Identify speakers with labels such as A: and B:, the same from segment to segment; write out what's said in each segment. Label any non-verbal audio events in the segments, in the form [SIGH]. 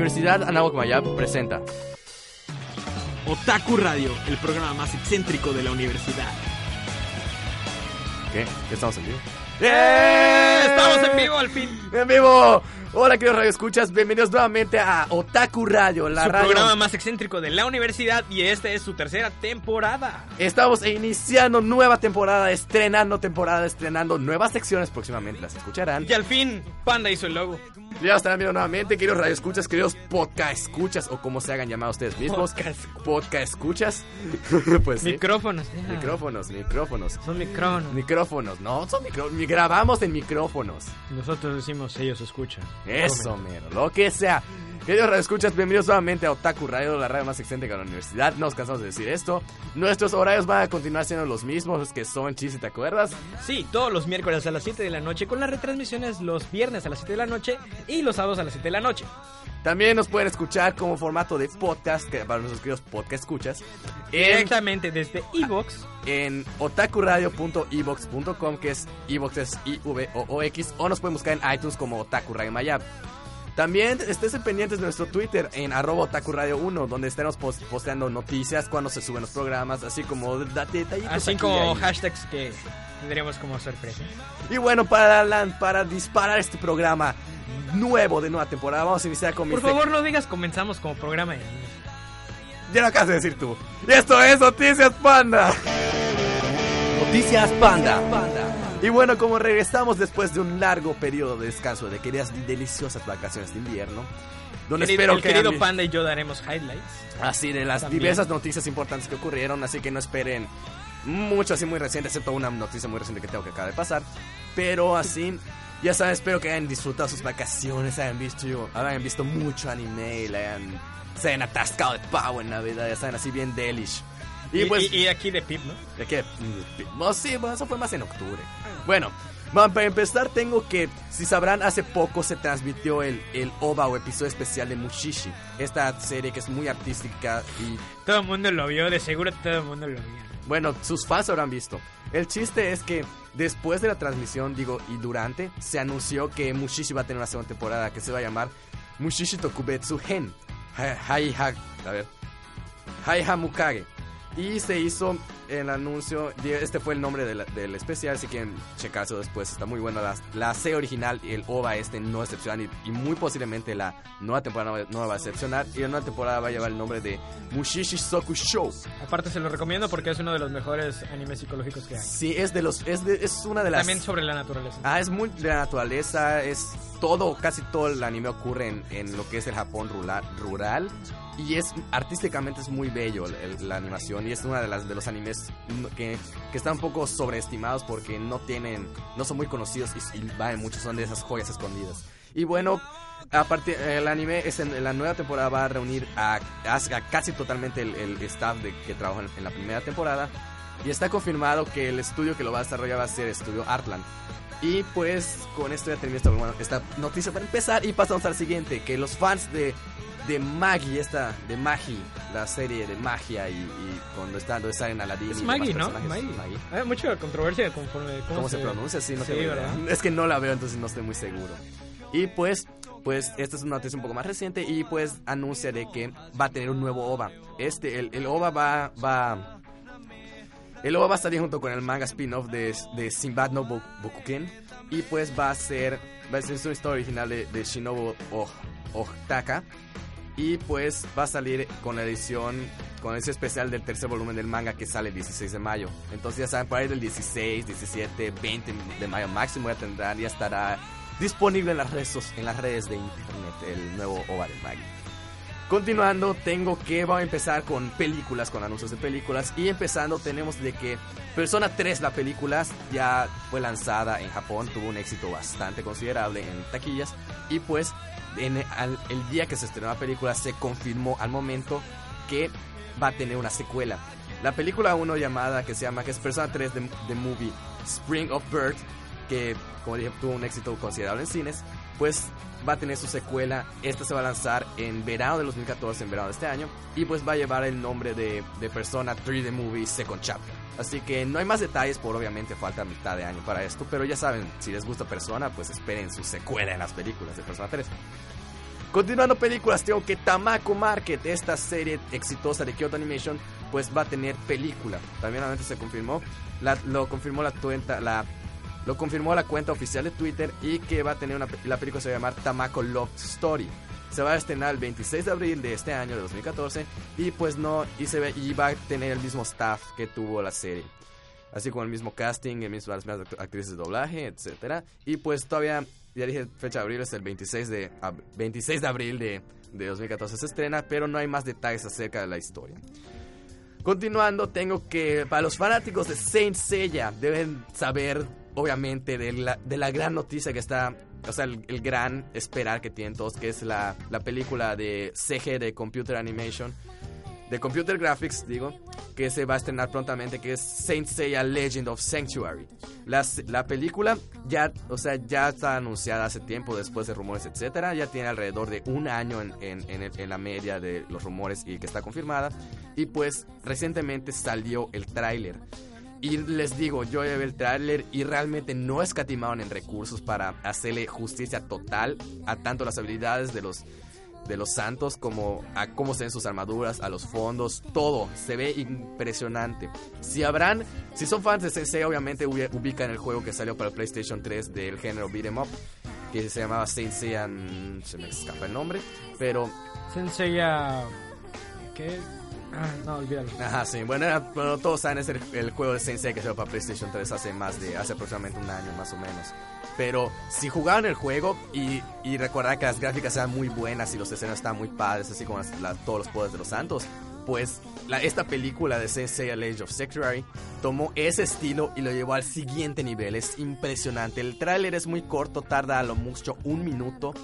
A: Universidad Anáhuac Mayab presenta
B: Otaku Radio, el programa más excéntrico de la universidad.
A: ¿Qué? ¿Estamos en vivo?
B: ¡Eh! ¡Estamos en vivo al fin!
A: ¡En vivo! Hola queridos Radio Escuchas, bienvenidos nuevamente a Otaku Radio, la
B: Su
A: radio.
B: programa más excéntrico de la universidad y esta es su tercera temporada.
A: Estamos iniciando nueva temporada, estrenando temporada, estrenando nuevas secciones, próximamente las escucharán.
B: Y al fin, Panda hizo el logo.
A: Ya estarán viendo nuevamente, queridos Radio Escuchas, queridos podcast escuchas, o como se hagan llamar ustedes mismos.
B: Podcast.
A: Podcast escuchas. [LAUGHS] pues sí.
B: Micrófonos.
A: Micrófonos, micrófonos.
B: Son micrófonos.
A: Micrófonos, no, son micrófonos. Grabamos en micrófonos.
B: Nosotros decimos, ellos escuchan.
A: Eso, mero, lo que sea. Queridos Escuchas, bienvenidos nuevamente a Otaku Radio, la radio más excéntrica de la universidad. No nos cansamos de decir esto. Nuestros horarios van a continuar siendo los mismos, que son chis, ¿te acuerdas?
B: Sí, todos los miércoles a las 7 de la noche, con las retransmisiones los viernes a las 7 de la noche y los sábados a las 7 de la noche.
A: También nos pueden escuchar como formato de podcast, que para nuestros queridos podcast escuchas, en,
B: Directamente desde Evox.
A: en otakuradio.evox.com, que es Evox es I-V-O-O-X, o nos pueden buscar en iTunes como Otaku Radio Mayab. También estés pendientes de nuestro Twitter en arroba Otaku Radio 1, donde estaremos pos- posteando noticias cuando se suben los programas, así como detallitos
B: Así como hashtags que tendremos como sorpresa.
A: Y bueno, para, para disparar este programa nuevo de nueva temporada, vamos a iniciar con mi
B: Por favor, no digas comenzamos como programa de niños.
A: Ya lo acabas de decir tú. Y esto es Noticias Panda. Noticias Panda. Y bueno, como regresamos después de un largo periodo de descanso de queridas y deliciosas vacaciones de invierno, donde
B: Querido-
A: espero
B: el
A: que
B: querido Panda y yo daremos highlights.
A: así de las
B: También.
A: diversas noticias importantes que ocurrieron, así que no esperen mucho así muy reciente, excepto una noticia muy reciente que tengo que acaba de pasar. Pero así, ya saben, espero que hayan disfrutado sus vacaciones, hayan visto, hayan visto mucho anime, y le hayan, se hayan atascado de pavo en Navidad, ya saben, así bien delish. Y,
B: Y,
A: pues,
B: y- y aquí de Pip, ¿no?
A: ¿de qué? No, sí, bueno, eso fue más en octubre. Bueno, para empezar tengo que, si sabrán, hace poco se transmitió el, el OVA o episodio especial de Mushishi. Esta serie que es muy artística y
B: Todo el mundo lo vio, de seguro todo el mundo lo vio.
A: Bueno, sus fans habrán visto. El chiste es que después de la transmisión, digo, y durante, se anunció que Mushishi va a tener una segunda temporada que se va a llamar Mushishi Tokubetsu. Ha- Hai ha, a ver. Hai Hamukage. Y se hizo el anuncio, este fue el nombre de la- del especial, si quieren checarse después, está muy bueno. La, la serie original y el OVA este no decepcionan y, y muy posiblemente la nueva temporada no va- va a decepcionar. Y la nueva temporada va a llevar el nombre de Mushishi Soku Show.
B: Aparte se lo recomiendo porque es uno de los mejores animes psicológicos que hay.
A: Sí, es de los, es, de- es una de las.
B: También sobre la naturaleza.
A: Ah, es muy de la naturaleza, es todo, casi todo el anime ocurre en, en lo que es el Japón rural, rural y es artísticamente es muy bello el- el- la animación y es una de las de los animes que, que están un poco sobreestimados porque no tienen, no son muy conocidos y, y valen mucho, son de esas joyas escondidas. Y bueno, aparte el anime es en, la nueva temporada va a reunir a, casi totalmente el, staff de, que trabajó en, la primera temporada y está confirmado que el estudio que lo va a desarrollar va a ser Estudio Artland. Y pues con esto ya termina esta, esta noticia para empezar y pasamos al siguiente, que los fans de, de Maggie, esta de Magi, la serie de magia y, y cuando están donde salen Aladdin
B: es
A: y
B: Maggie, ¿no? Maggie.
A: Maggie.
B: Hay mucha controversia conforme cómo,
A: ¿Cómo se, pronuncia? Sí, no
B: Sí. [LAUGHS]
A: Es que no la veo, entonces no estoy muy seguro. Y pues, pues esta es una noticia un poco más reciente y pues anuncia de que va a tener un nuevo OVA. Este, el, el OVA va, va, el OVA va a salir junto con el manga spin-off de, de Sinbad no Bo- Bokuken y pues va a ser, va a ser una historia original de, de Shinobu Oh- Ohtaka y pues va a salir con la edición, con ese especial del tercer volumen del manga que sale el 16 de mayo. Entonces ya saben, por ahí del 16, 17, 20 de mayo máximo ya tendrán, ya estará disponible en las redes, en las redes de internet el nuevo OVA de Maggie. Continuando, tengo que vamos a empezar con películas, con anuncios de películas. Y empezando, tenemos de que Persona 3, la película, ya fue lanzada en Japón, tuvo un éxito bastante considerable en taquillas. Y pues, en al- el día que se estrenó la película, se confirmó al momento que va a tener una secuela. La película 1 llamada, que se llama, que es Persona 3 de, de Movie Spring of Birth, que como dije tuvo un éxito considerable en cines, pues va a tener su secuela. Esta se va a lanzar en verano de 2014, en verano de este año. Y pues va a llevar el nombre de, de Persona 3 The Movie Second Chapter. Así que no hay más detalles, por obviamente falta mitad de año para esto. Pero ya saben, si les gusta Persona, pues esperen su secuela en las películas de Persona 3. Continuando películas, tengo que Tamako Market, esta serie exitosa de Kyoto Animation, pues va a tener película. También antes se confirmó, lo confirmó la cuenta, la lo confirmó la cuenta oficial de Twitter y que va a tener una la película se va a llamar Tamako Love Story. Se va a estrenar el 26 de abril de este año de 2014 y pues no y se ve y va a tener el mismo staff que tuvo la serie. Así como el mismo casting, el mismo, las mismas actrices de doblaje, etcétera. Y pues todavía ya dije fecha de abril es el 26 de 26 de abril de, de 2014 se estrena, pero no hay más detalles acerca de la historia. Continuando, tengo que para los fanáticos de Saint Seiya deben saber obviamente de la, de la gran noticia que está, o sea, el, el, gran esperar que tienen todos, que es la, la película de CG de Computer Animation, de Computer Graphics, digo, que se va a estrenar prontamente, que es Saint Seiya Legend of Sanctuary. La, la película ya, o sea, ya está anunciada hace tiempo, después de rumores, etcétera. Ya tiene alrededor de un año en, en, en, el, en la media de los rumores y que está confirmada. Y pues recientemente salió el tráiler. Y les digo, yo vi el tráiler y realmente no escatimaron en recursos para hacerle justicia total a tanto las habilidades de los de los santos como a cómo se ven sus armaduras, a los fondos, todo se ve impresionante. Si habrán, si son fans de Sensei, obviamente ubican el juego que salió para el PlayStation 3 del género beat'em up que se llamaba Sensei, se me escapa el nombre, pero
B: Sensei ¿qué? Ah, no, olvídalo.
A: Ajá, sí. Bueno, era, bueno todos saben, es el, juego de Sensei que salió para PlayStation 3 hace más de, hace aproximadamente un año más o menos. Pero si jugaban el juego y, y que las gráficas eran muy buenas y los escenarios estaban muy padres, así como todos los poderes de los santos, pues esta película de Sensei Age of Sanctuary tomó ese estilo y lo llevó al siguiente nivel. Es impresionante. El tráiler es muy corto, tarda a lo mucho un minuto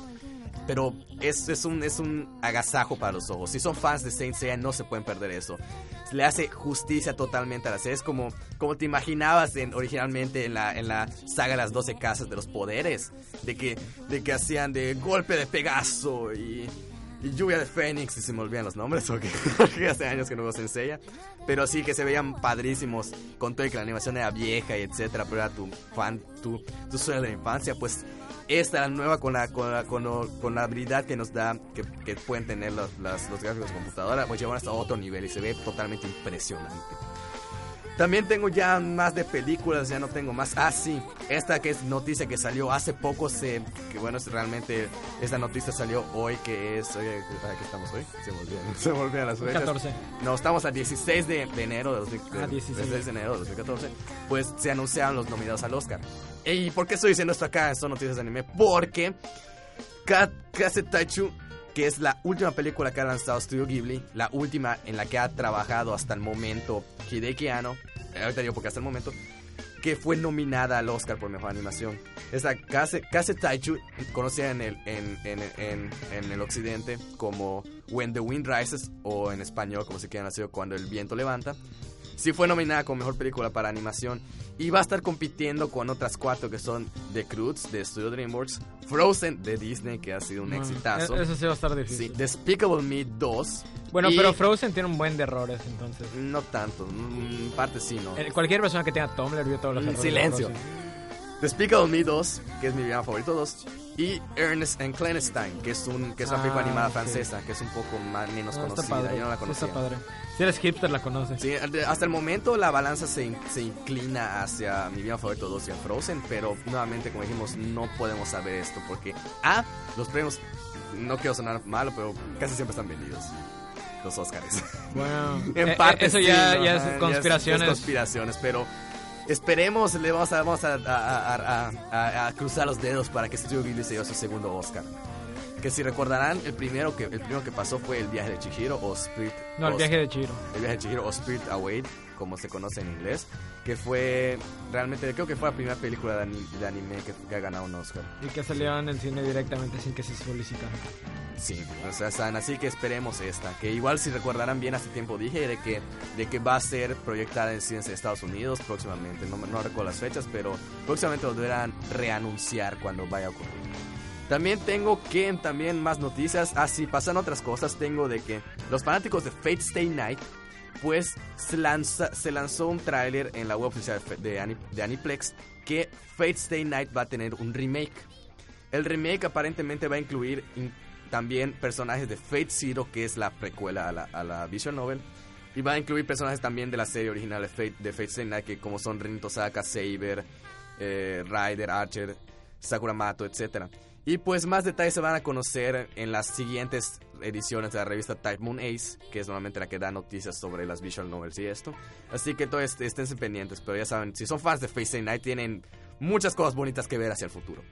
A: pero es, es, un, es un agasajo para los ojos. Si son fans de Saint Seiya, no se pueden perder eso. Le hace justicia totalmente a la serie. Es como, como te imaginabas en, originalmente en la, en la saga las 12 casas de los poderes. De que, de que hacían de golpe de Pegaso y lluvia de Fénix. Y se me olvidan los nombres [LAUGHS] porque, porque hace años que no Saint Seiya. Pero sí que se veían padrísimos. Con todo y que la animación era vieja y etcétera. Pero era tu fan, tu, tu sueño de la infancia. Pues esta la nueva con la, con la, con, con la habilidad que nos da, que, que pueden tener los, las, los gráficos de computadora, pues llevan hasta otro nivel y se ve totalmente impresionante. También tengo ya más de películas, ya no tengo más. Ah, sí, esta que es noticia que salió hace poco, se, que bueno, es realmente esta noticia salió hoy, que es... Oye, ¿qué estamos hoy? Se olvidan, [LAUGHS] se olvidan las fechas.
B: 14.
A: No, estamos al 16 de, de enero de, 2000,
B: ah, 16.
A: 16 de enero de 2014. Pues se anunciaron los nominados al Oscar. ¿Y por qué estoy diciendo esto acá Son Noticias de Anime? Porque Kase Taichu que es la última película que ha lanzado Studio Ghibli, la última en la que ha trabajado hasta el momento Hideki Anno, ahorita digo porque hasta el momento, que fue nominada al Oscar por Mejor Animación. Esta Kase, Kase Taichu, conocida en el, en, en, en, el occidente como When the Wind Rises, o en español como se quieran decir, Cuando el Viento Levanta, sí fue nominada como Mejor Película para Animación y va a estar compitiendo con otras cuatro que son The Croods de Studio DreamWorks, Frozen de Disney que ha sido un
B: No,
A: exitazo.
B: Eso sí va a estar difícil.
A: Sí, Despicable Me 2.
B: Bueno,
A: y-
B: pero Frozen tiene un buen de errores, entonces.
A: No tanto, en parte sí, ¿no?
B: Eh, Cualquier persona que tenga Tumblr vio todos los
A: Mm,
B: errores.
A: silencio. Despicable Me 2, que es mi villano favorito 2. Y Ernest and Clandestine, que es, un, que es una
B: Ah,
A: película animada
B: sí.
A: francesa, que es un poco más, menos
B: No,
A: conocida.
B: padre.
A: Yo no la
B: sí
A: conocía.
B: Está padre. Si eres hipster, la conoces.
A: Sí, hasta el momento la balanza se, in- se inclina hacia mi villano favorito 2 y Frozen, pero nuevamente, como dijimos, no podemos saber esto porque A, los premios, no quiero sonar malo, pero casi siempre están vendidos. Los Oscars.
B: Bueno, [LAUGHS]
A: en
B: eh,
A: parte
B: eso
A: sí,
B: ya,
A: ¿no?
B: ya
A: Ajá,
B: es conspiraciones.
A: es conspiraciones, pero esperemos, le vamos a, vamos a, a- a- a- cruzar los dedos para que Studio Ghibli se lleve su segundo Oscar. Que si recordarán, el primero que, el primero que pasó fue El viaje de Chihiro o Spirit.
B: no, el
A: o-
B: viaje de Chiro.
A: el viaje de Chihiro o Spirit Away, como se conoce en inglés, que fue realmente, creo que fue la primera película de, ani- de anime que, ha ganado un Oscar.
B: Y que salió en el cine directamente sin que se solicitara.
A: Sí, o sea, están- así que esperemos esta, que igual si recordarán bien hace tiempo dije de que, de que va a ser proyectada en cines de Estados Unidos próximamente, no, no recuerdo las fechas, pero próximamente lo deberán reanunciar cuando vaya a ocurrir. También tengo que también más noticias, así pasan otras cosas, tengo de que los fanáticos de Fate Stay Night pues se, lanza- se lanzó un tráiler en la web oficial de, de Ani- de Aniplex que Fate Stay Night va a tener un remake. El remake aparentemente va a incluir in- también personajes de Fate Zero, que es la precuela a la, a la Visual Novel. Y va a incluir personajes también de la serie original de Fate, de Stay Night, que como son Rin Tosaka, Saber, eh, Ryder, Archer, Sakuramato, etc. Y pues más detalles se van a conocer en las siguientes ediciones de la revista Type Moon Ace, que es normalmente la que da noticias sobre las visual novels y esto. Así que todo est estén pendientes, pero ya saben, si son fans de Stay Night tienen muchas cosas bonitas que ver hacia el futuro.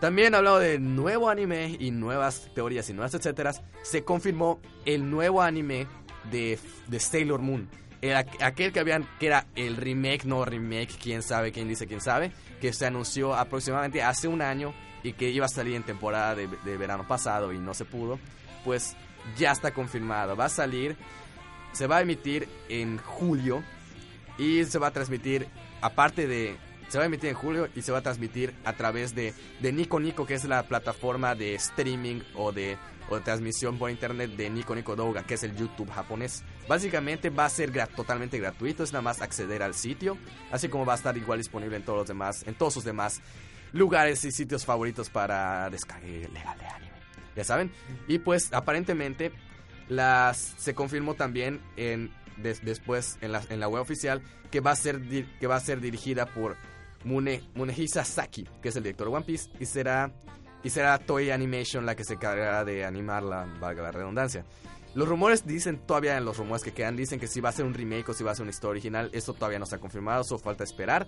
A: También hablado de nuevo anime y nuevas teorías y nuevas etcétera, se confirmó el nuevo anime de, de Sailor Moon. Aquel que habían, que era el remake, no remake, quién sabe, quién dice, quién sabe, que se anunció aproximadamente hace un año y que iba a salir en temporada de, verano pasado y no se pudo, pues ya está confirmado. Va a salir, se va a emitir en julio y se va a transmitir, aparte de se va a emitir en julio y se va a transmitir a través de, de Nico Nico, que es la plataforma de streaming o de, o de transmisión por internet de Nico Nico Douga, que es el YouTube japonés. Básicamente va a ser totalmente gratuito, es nada más acceder al sitio, así como va a estar igual disponible en todos los demás, en todos sus demás lugares y sitios favoritos para descargue legal de anime. Ya saben. Y pues aparentemente las se confirmó también en después en la, en la web oficial que va a ser que va a ser dirigida por Mune, Munehisa Saki, que es el director de One Piece, y será, y será Toei Animation la que se encargará de animarla, valga la redundancia. Los rumores dicen, todavía en los rumores que quedan, dicen que si va a ser un remake o si va a ser una historia original, esto todavía no está confirmado, solo falta esperar.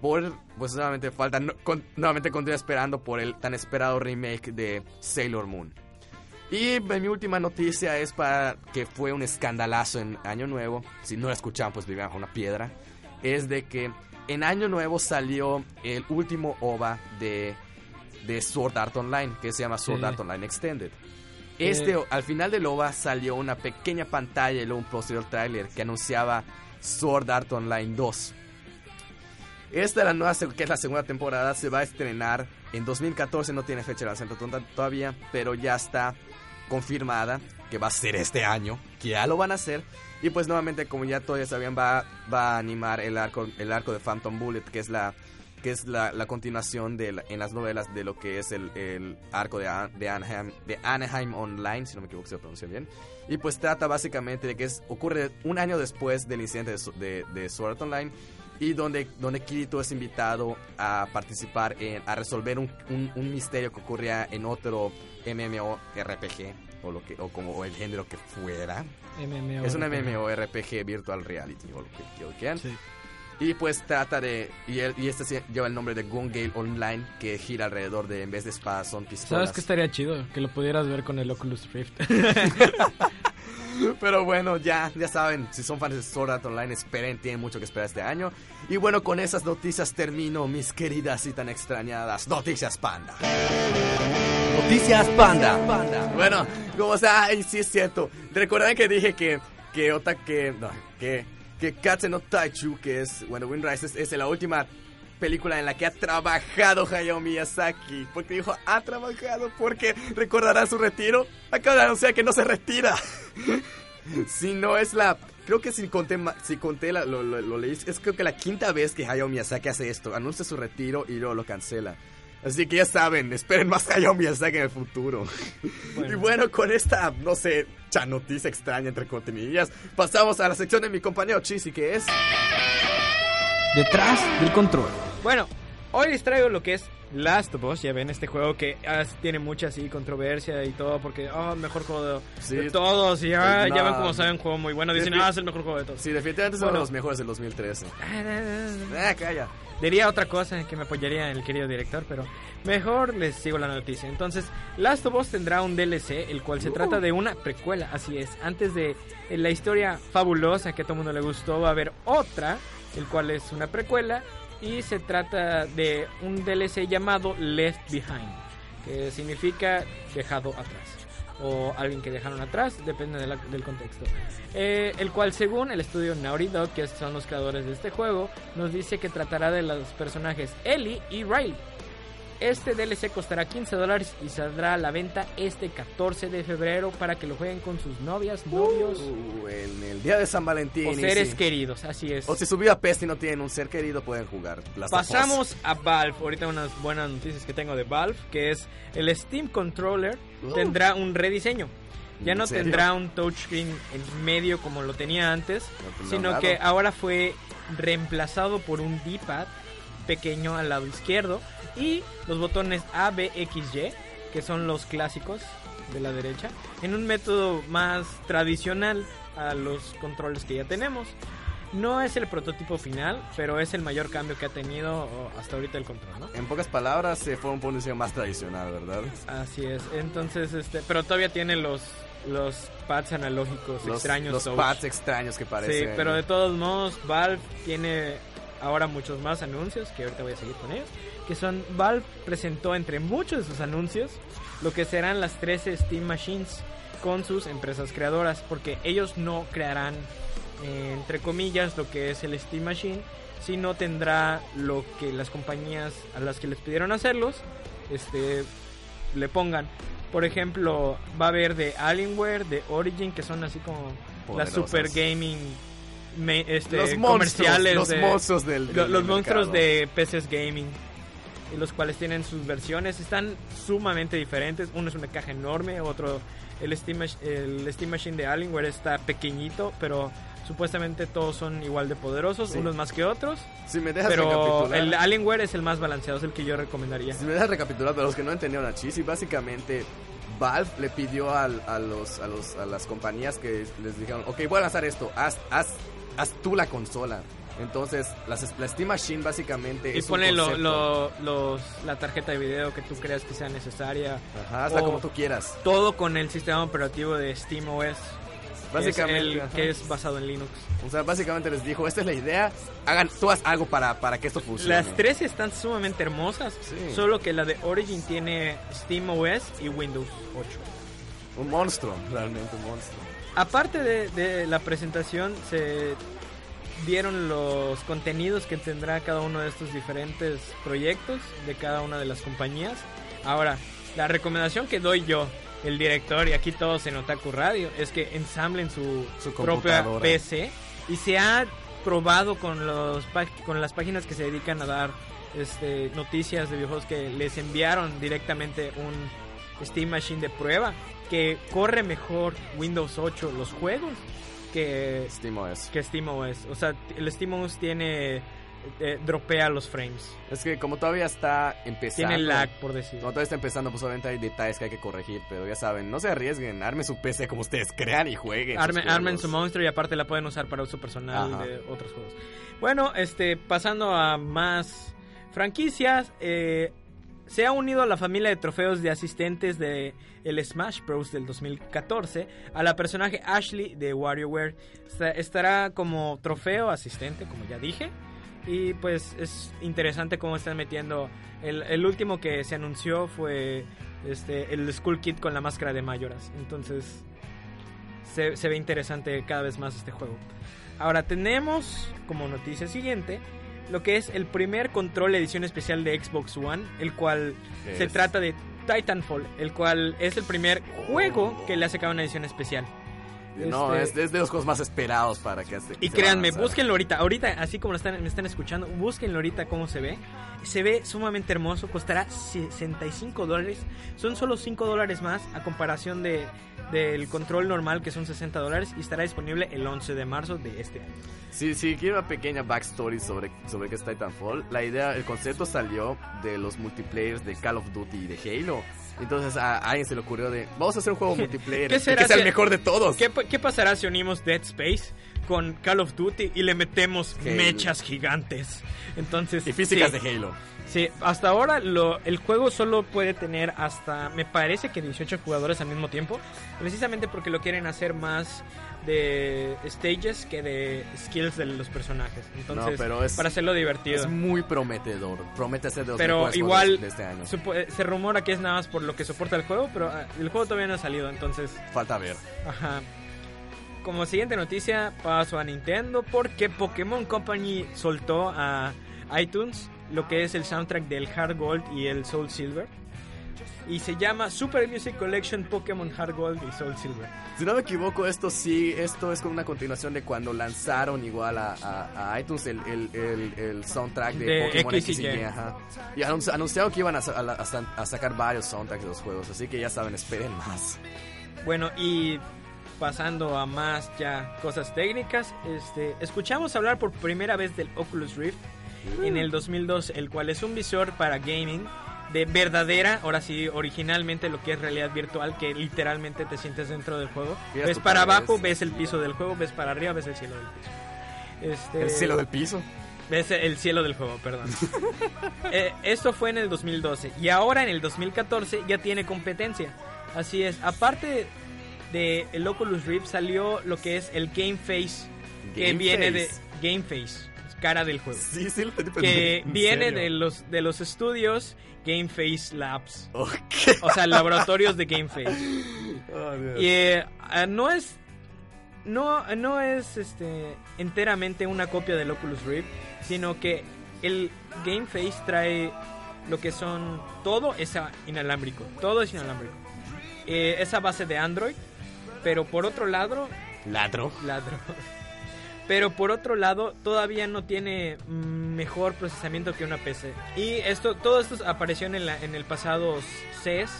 A: Por, pues nuevamente falta, nuevamente continúa esperando por el tan esperado remake de Sailor Moon. Y mi última noticia es para que fue un escandalazo en Año Nuevo. Si no la escuchaban, pues vivían bajo una piedra. Es de que en Año Nuevo salió el último OVA de, de Sword Art Online, que se llama Sword Art Online Extended. Este, al final del OVA salió una pequeña pantalla y luego un posterior trailer que anunciaba Sword Art Online 2. Esta la nueva, que es la segunda temporada, se va a estrenar en 2014, no tiene fecha de lanzamiento todavía, pero ya está confirmada que va a ser este año, que ya lo van a hacer. Y pues nuevamente, como ya todos ya sabían, va, va a animar el arco, el arco de Phantom Bullet, que es la que es la, la continuación de en las novelas de lo que es el, el arco de, de, Anaheim, de Anaheim Online, si no me equivoco si lo pronuncio bien. Y pues trata básicamente de que es, ocurre un año después del incidente de, de, Sword Art Online y donde, donde Kirito es invitado a participar en, a resolver un, un, un misterio que ocurría en otro MMORPG o lo que o como el género que fuera. Es un MMORPG virtual reality o lo que, quieran. Y pues trata de. Y, y este lleva el nombre de Gun Gale Online, que gira alrededor de. En vez de espadas, son pistolas.
B: ¿Sabes que estaría chido? Que lo pudieras ver con el Oculus Rift. [LAUGHS]
A: Pero bueno, ya, ya saben, si son fans de Sword Art Online, esperen, tienen mucho que esperar este año. Y bueno, con esas noticias termino, mis queridas y tan extrañadas Noticias Panda. Noticias Panda. Bueno, como sea, ay, sí es cierto. Recuerden que dije que, que Ota, que, no, que, que Katse no Taichu, que es, bueno, Wind Rises, es la última película en la que ha trabajado Hayao Miyazaki. Porque dijo, ha trabajado porque recordará su retiro. Acaba de anunciar que no se retira. [LAUGHS] si no es la... Creo que si conté, si conté lo, lo, leí, es creo que la quinta vez que Hayao Miyazaki hace esto. Anuncia su retiro y luego lo cancela. Así que ya saben, esperen más Hayao Miyazaki en el futuro. Y bueno, con esta, no sé, noticia extraña entre cortinillas, pasamos a la sección de mi compañero Chisi, que es...
B: Detrás del control. Bueno, hoy les traigo lo que es Last of Us. Ya ven, este juego que ah, tiene mucha así controversia y todo, porque, oh, mejor juego de, todos. Y ya, ya ven cómo saben, un juego muy bueno. Dicen, ah, es el mejor juego de todos.
A: Sí, definitivamente es uno de los mejores del 2013.
B: ah, calla. Diría otra cosa que me apoyaría el querido director, pero mejor les sigo la noticia. Entonces, Last of Us tendrá un DLC, el cual se trata de una precuela, así es. Antes de la historia fabulosa que a todo el mundo le gustó, va a haber otra, el cual es una precuela y se trata de un DLC llamado Left Behind, que significa dejado atrás o alguien que dejaron atrás, depende del contexto. Eh, el cual según el estudio Naughty que son los creadores de este juego, nos dice que tratará de los personajes Ellie y Riley. Este DLC costará 15 dólares y saldrá a la venta este 14 de febrero para que lo jueguen con sus novias, novios
A: Uh, en el día de San Valentín.
B: o seres
A: sí.
B: queridos. Así es.
A: O si su vida peste y no tienen un ser querido, pueden jugar.
B: Pasamos a Valve. Ahorita unas buenas noticias que tengo de Valve, que es el Steam Controller
A: Oh.
B: tendrá un rediseño. Ya
A: ¿En
B: no
A: serio?
B: tendrá un touchscreen en medio como lo tenía antes,
A: No, pues,
B: sino que ahora fue reemplazado por un D-pad pequeño al lado izquierdo y los botones A, B, X, Y, que son los clásicos de la derecha, en un método más tradicional a los controles que ya tenemos. No es el prototipo final, pero es el mayor cambio que ha tenido hasta ahorita el control, ¿no?
A: En pocas palabras, se fue a un diseño más tradicional, ¿verdad?
B: Así es. Entonces, este, pero todavía tiene los los pads analógicos
A: Los,
B: extraños.
A: los
B: touch.
A: pads extraños que
B: Sí,
A: parecen.
B: pero de todos modos, Valve tiene ahora muchos más anuncios, que ahorita voy a seguir con ellos, que son, Valve presentó entre muchos de sus anuncios lo que serán las 13 Steam Machines con sus empresas creadoras, porque ellos no crearán, eh, entre comillas, lo que es el Steam Machine, sino tendrá lo que las compañías a las que les pidieron hacerlos, este, le pongan. Por ejemplo, va a haber de Alienware, de Origin, que son así como las super gaming me- este,
A: los monstruos,
B: comerciales
A: los
B: de-
A: monstruos del, del
B: los monstruos
A: mercado.
B: de PCs gaming y los cuales tienen sus versiones están sumamente diferentes uno es una caja enorme otro el Steam, el Steam Machine de Alienware está pequeñito pero supuestamente todos son igual de poderosos
A: Sí.
B: unos más que otros
A: Si me dejas
B: pero
A: recapitular.
B: el Alienware es el más balanceado es el que yo recomendaría
A: Si me dejas recapitular para los que no entendieron a Cheesy, básicamente Valve le pidió al- a, los, a, los, a las compañías que les dijeron, ok, voy a lanzar esto, haz, haz, haz tú la consola. Entonces, las, la Steam Machine básicamente
B: y
A: es un
B: lo- lo- los, la tarjeta de video que tú creas que sea necesaria
A: Ajá, hazla como tú quieras.
B: todo con el sistema operativo de SteamOS
A: Básicamente,
B: que es, el que es basado en Linux
A: O sea, básicamente les dijo, esta es la idea, hagan, tú haz algo para, para que esto funcione.
B: Las tres están sumamente hermosas,
A: Sí.
B: solo que la de Origin tiene SteamOS y Windows 8.
A: Un monstruo, realmente un monstruo.
B: Aparte de, de la presentación, se dieron los contenidos que tendrá cada uno de estos diferentes proyectos de cada una de las compañías. Ahora, la recomendación que doy yo, el director y aquí todos en Otaku Radio, es que ensamblen su,
A: Su
B: propia. PC y se ha probado con, los, con las páginas que se dedican a dar este, noticias de videojuegos que les enviaron directamente un Steam Machine de prueba que corre mejor Windows 8 los juegos que,
A: SteamOS.
B: que SteamOS. O sea, el SteamOS tiene eh, dropea los frames.
A: Es que como todavía está empezando...
B: Tiene lag, por decir.
A: Como todavía está empezando, pues obviamente hay detalles que hay que corregir, pero ya saben, no se arriesguen, armen su PC como ustedes [LAUGHS] crean y jueguen. sus
B: Armen, su monstruo y aparte la pueden usar para uso personal
A: Ajá.
B: de otros juegos. Bueno, este, pasando a más franquicias, eh, se ha unido a la familia de trofeos de asistentes de el Smash Bros. del 2014 a la personaje Ashley de WarioWare. Esta- Estará como trofeo asistente, como ya dije. Y pues es interesante cómo están metiendo. El, el último que se anunció fue este el Skull Kid con la máscara de Mayoras. Entonces se, se ve interesante cada vez más este juego. Ahora tenemos como noticia siguiente lo que es el primer control edición especial de Xbox One, el cual
A: ¿Qué
B: se
A: es?
B: trata de Titanfall, el cual es el primer juego que le ha sacado una edición especial.
A: No,
B: Este-
A: es, es de los juegos más esperados para que se
B: Y créanme, búsquenlo ahorita, ahorita, así como lo están, me están escuchando, búsquenlo ahorita cómo se ve. Se ve sumamente hermoso, costará 65 dólares. Son solo 5 dólares más a comparación de del control normal que son 60 dólares y estará disponible el 11 de marzo de este año.
A: Sí, sí, quiero una pequeña backstory sobre, sobre qué es Titanfall. La idea, el concepto salió de los multiplayers de Call of Duty y de Halo. Entonces a alguien se le ocurrió de, vamos a hacer un juego [LAUGHS] multiplayer
B: ¿Qué
A: que
B: será
A: sea el mejor de todos.
B: ¿Qué, qué pasará si unimos Dead Space con Call of Duty y le metemos
A: Halo.
B: mechas gigantes? Entonces,
A: Y físicas
B: sí.
A: de Halo.
B: Sí, hasta ahora lo, el juego solo puede tener hasta, me parece que 18 jugadores al mismo tiempo, precisamente porque lo quieren hacer más de stages que de skills de los personajes. Entonces,
A: pero es-
B: para hacerlo divertido.
A: Es muy prometedor. Promete ser de los
B: Pero igual
A: de este año.
B: eh, se rumora que es nada más por lo que soporta el juego, pero ah, el juego todavía no ha salido, entonces,
A: Falta ver.
B: ajá. Como siguiente noticia, paso a Nintendo porque Pokémon Company soltó a iTunes lo que es el soundtrack del Hard Gold y el Soul Silver. Y se llama Super Music Collection Pokémon Hard Gold y Soul Silver.
A: Si no me equivoco, esto sí, esto es como una continuación de cuando lanzaron igual a, a- a iTunes el, el, el, el soundtrack de,
B: De
A: Pokémon
B: X y
A: y, ajá. Y anunci- anunciaron que iban a, a sacar varios soundtracks de los juegos, así que ya saben, esperen más.
B: Bueno, y pasando a más ya cosas técnicas, este, escuchamos hablar por primera vez del Oculus Rift en el 2002, el cual es un visor para gaming de verdadera, ahora sí, originalmente lo que es realidad virtual, que literalmente te sientes dentro del juego.
A: Miras
B: ves para abajo, ves el piso del juego, ves para arriba, ves el cielo del piso. Este,
A: El cielo del piso.
B: Ves el cielo del juego, perdón. [LAUGHS] Eh, esto fue en el 2012 y ahora en el 2014 ya tiene competencia. Así es, aparte de el Oculus Rift salió lo que es el Game Face, que
A: Game
B: viene de
A: Face.
B: Game Face, cara del juego,
A: Sí, sí, lo entendí,
B: que [LAUGHS]
A: ¿en
B: viene
A: serio?
B: de los de los estudios Game Face Labs, o sea, laboratorios de Game Face. [LAUGHS]
A: Oh, Dios.
B: Y eh, no es no no es este enteramente una copia del Oculus Rift, sino que el Game Face trae lo que son todo es inalámbrico, todo es inalámbrico. Eh, es a base de Android, pero por otro lado,
A: Ladro.
B: ladro. [LAUGHS] Pero por otro lado, todavía no tiene mejor procesamiento que una PC. Y esto, todo esto apareció en, la- en el pasado CES,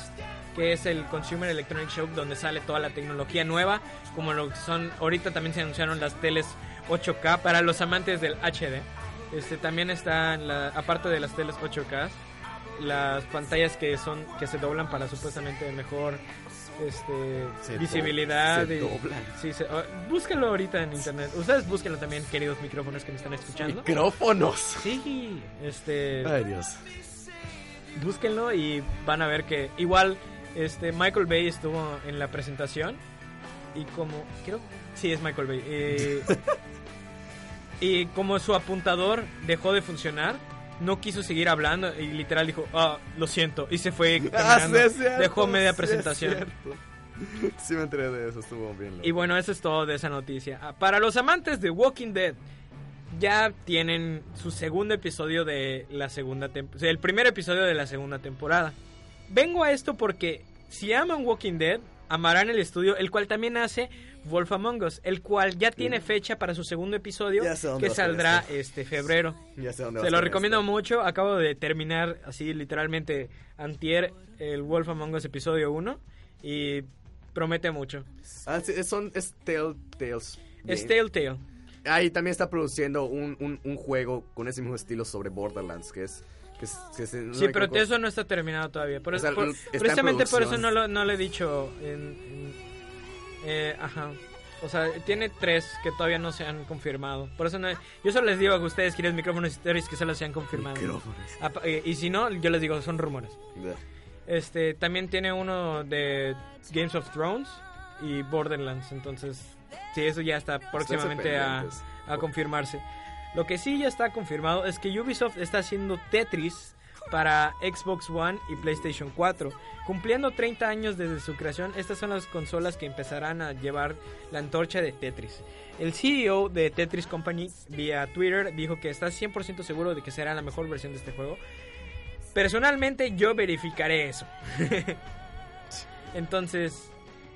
B: que es el Consumer Electronic Show, donde sale toda la tecnología nueva, como lo que son, ahorita también se anunciaron las teles 8K para los amantes del HD. Este también está la, aparte de las teles 8K, las pantallas que son que se doblan para supuestamente mejor este
A: Se do-
B: visibilidad
A: se
B: y-
A: doblan.
B: Sí, se- oh, búsquenlo ahorita en internet. Ustedes búsquenlo también, queridos micrófonos que me están escuchando.
A: Micrófonos.
B: Sí, este,
A: Ay, Dios.
B: búsquenlo y van a ver que igual este Michael Bay estuvo en la presentación y como creo sí es Michael Bay eh, [LAUGHS] y como su apuntador dejó de funcionar no quiso seguir hablando y literal dijo ah lo siento y se fue [LAUGHS]
A: Ah, sí, cierto,
B: dejó media
A: sí,
B: presentación. [LAUGHS]
A: Sí me enteré de eso, estuvo bien loco.
B: Y bueno, eso es todo de esa noticia. Ah, Para los amantes de Walking Dead, ya tienen su segundo episodio de la segunda temporada. el primer episodio de la segunda temporada. Vengo a esto porque si aman Walking Dead, amarán el estudio, el cual también hace Wolf Among Us, el cual ya tiene fecha para su segundo episodio que saldrá este febrero.
A: Ya sé dónde va
B: Se lo recomiendo
A: esto.
B: mucho. Acabo de terminar así literalmente antier el Wolf Among Us episodio 1 y promete mucho.
A: Ah, sí, son es Telltales.
B: Es. Telltale.
A: Ah, y también está produciendo un, un, un juego con ese mismo estilo sobre Borderlands, que es... Que que
B: Sí, pero eso no está terminado todavía. Por
A: O
B: eso,
A: sea,
B: por-
A: está en
B: precisamente por eso no lo, no lo he dicho. En, en- eh, ajá. O sea, tiene tres que todavía no se han confirmado. Por eso no. Yo solo les digo a ustedes, queridos micrófonos históricos, que solo se han confirmado. Eh, y si no, yo les digo, son rumores. Este, también tiene uno de Games of Thrones y Borderlands. Entonces, sí, eso ya está próximamente a confirmarse. Lo que sí ya está confirmado es que Ubisoft está haciendo Tetris para Xbox One y PlayStation 4. Cumpliendo 30 años desde su creación, estas son las consolas que empezarán a llevar la antorcha de Tetris. El CEO de Tetris Company vía Twitter dijo que está 100% seguro de que será la mejor versión de este juego. Personalmente yo verificaré eso. [LAUGHS] Entonces,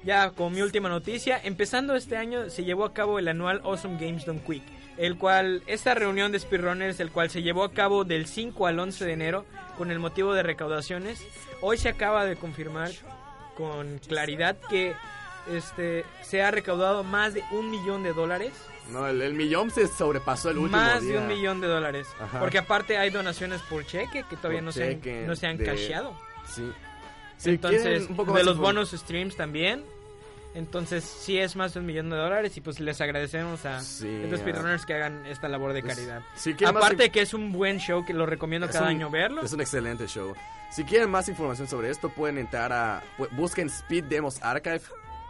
B: ya con mi última noticia, empezando este año se llevó a cabo el anual Awesome Games Done Quick, el cual, esta reunión de speedrunners, el cual se llevó a cabo del 5 al 11 de enero con el motivo de recaudaciones, hoy se acaba de confirmar con claridad que este se ha recaudado más de un millón de dólares.
A: No, el, el millón se sobrepasó el último
B: Más de un millón de dólares.
A: Ajá.
B: Porque aparte hay donaciones por cheque que todavía
A: Por
B: no se, han, no se han
A: de-
B: casheado.
A: Sí. Si
B: Entonces,
A: quieren un poco
B: de los bonos streams también. Entonces, sí es más de un millón de dólares y pues les agradecemos a
A: Sí,
B: estos speedrunners que hagan esta labor de caridad.
A: si más
B: Aparte
A: inf-
B: que es un buen show que lo recomiendo
A: Es
B: cada
A: un-
B: año verlo.
A: Es un excelente show. Si quieren más información sobre esto, pueden entrar a. Busquen Speed Demos Archive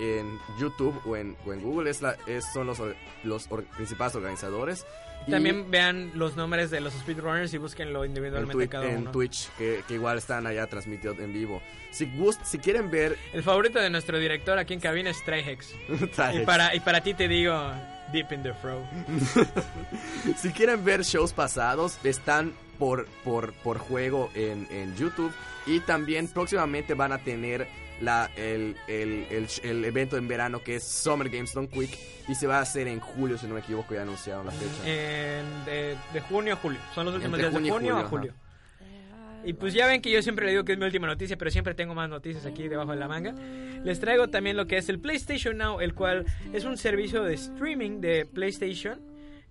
A: en YouTube o en, o en Google. Es la, es, son los, los or- principales organizadores. Y
B: También vean los nombres de los speedrunners y búsquenlo
A: en,
B: individualmente
A: Twi-
B: cada
A: en
B: uno.
A: Twitch, que, que igual están allá transmitidos en vivo. Si, si quieren ver.
B: El favorito de nuestro director aquí en cabina es Trihex. [LAUGHS] Y para, y para ti te digo, Deep in the Fro. [LAUGHS]
A: si quieren ver shows pasados, están por, por, por juego en, en YouTube. Y también próximamente van a tener la, el, el, el, el evento en verano que es Summer Games Don't Quick. Y se va a hacer en julio, si no me equivoco, ya anunciaron la fecha.
B: En- de, de junio a julio. Son los últimos días de
A: junio
B: a
A: julio,
B: julio. Y pues ya ven que yo siempre le digo que es mi última noticia, pero siempre tengo más noticias aquí debajo de la manga. Les traigo también lo que es el PlayStation Now, el cual es un servicio de streaming de PlayStation,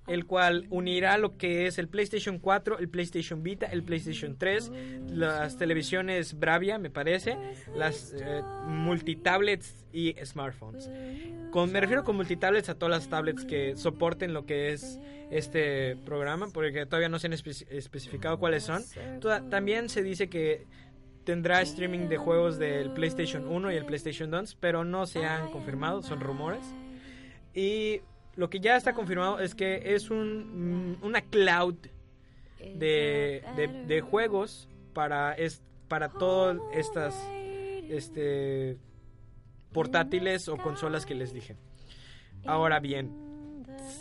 B: el cual unirá lo que es el PlayStation 4, el PlayStation Vita, el PlayStation 3, las televisiones Bravia, me parece, las eh, multitablets y smartphones. Con, me refiero con multitablets a todas las tablets que soporten lo que es este programa, porque todavía no se han espe- especificado cuáles son. También se dice que tendrá streaming de juegos del PlayStation 1 y el PlayStation 2, pero no se han confirmado, son rumores. Y lo que ya está confirmado es que es un, mm, una cloud de, de, juegos para, es, para todas estas este, portátiles o consolas que les dije. Ahora bien,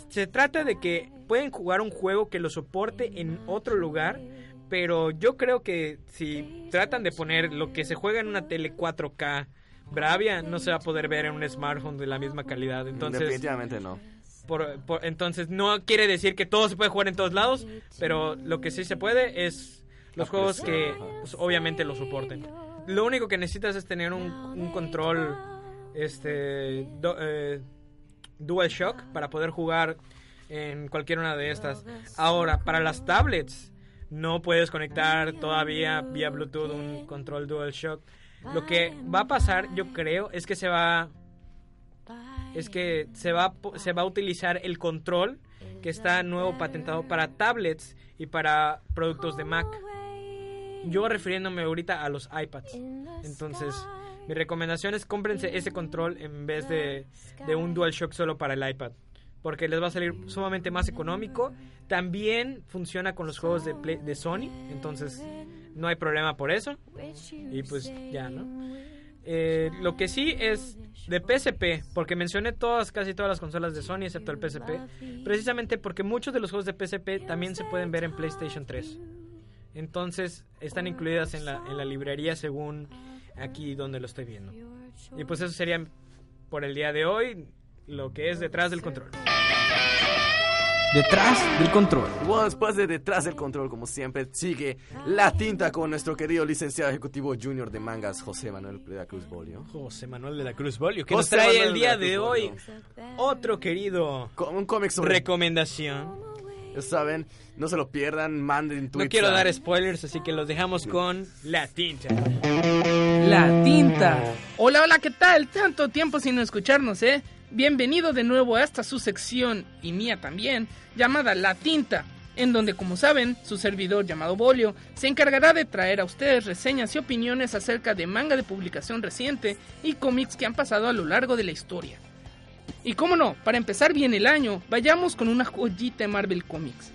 B: se trata de que pueden jugar un juego que lo soporte en otro lugar, pero yo creo que si tratan de poner lo que se juega en una tele 4K Bravia, no se va a poder ver en un smartphone de la misma calidad. Entonces,
A: Definitivamente no.
B: Por- por- entonces no quiere decir que todo se puede jugar en todos lados, pero lo que sí se puede es los juegos que pues, obviamente lo soporten. Lo único que necesitas es tener un, un control este do- eh, DualShock para poder jugar en cualquier una de estas. Ahora, para las tablets no puedes conectar todavía vía Bluetooth un control DualShock. Lo que va a pasar, yo creo, es que se va es que se va, se va a utilizar el control que está nuevo patentado para tablets y para productos de Mac. Yo refiriéndome ahorita a los iPads. Entonces, mi recomendación es cómprense ese control en vez de, de un DualShock solo para el iPad. Porque les va a salir sumamente más económico. También funciona con los juegos de, Play- de Sony. Entonces, no hay problema por eso. Y pues ya, ¿no? Eh, lo que sí es de PSP, porque mencioné todas, casi todas las consolas de Sony, excepto el PSP, precisamente porque muchos de los juegos de PSP también se pueden ver en PlayStation 3. Entonces están incluidas en la, en la librería según aquí donde lo estoy viendo. Y pues eso sería por el día de hoy lo que es detrás del control.
C: Detrás del control.
A: Bueno, después de detrás del control, como siempre, sigue la tinta con nuestro querido licenciado ejecutivo junior de mangas, José Manuel de la Cruz Bolio.
B: José Manuel de la Cruz Bolio, que
A: José
B: nos trae
A: Manuel
B: el día de hoy otro querido
A: Con un cómic sobre...
B: recomendación.
A: Ya saben, no se lo pierdan, manden tweets.
B: No quiero dar spoilers, así que los dejamos con la tinta.
C: La tinta.
D: Hola, hola, ¿qué tal? Tanto tiempo sin escucharnos, ¿eh? Bienvenido de nuevo a esta su sección, y mía también, llamada La Tinta, en donde, como saben, su servidor llamado Bolio se encargará de traer a ustedes reseñas y opiniones acerca de manga de publicación reciente y cómics que han pasado a lo largo de la historia. Y cómo no, para empezar bien el año, vayamos con una joyita de Marvel Comics.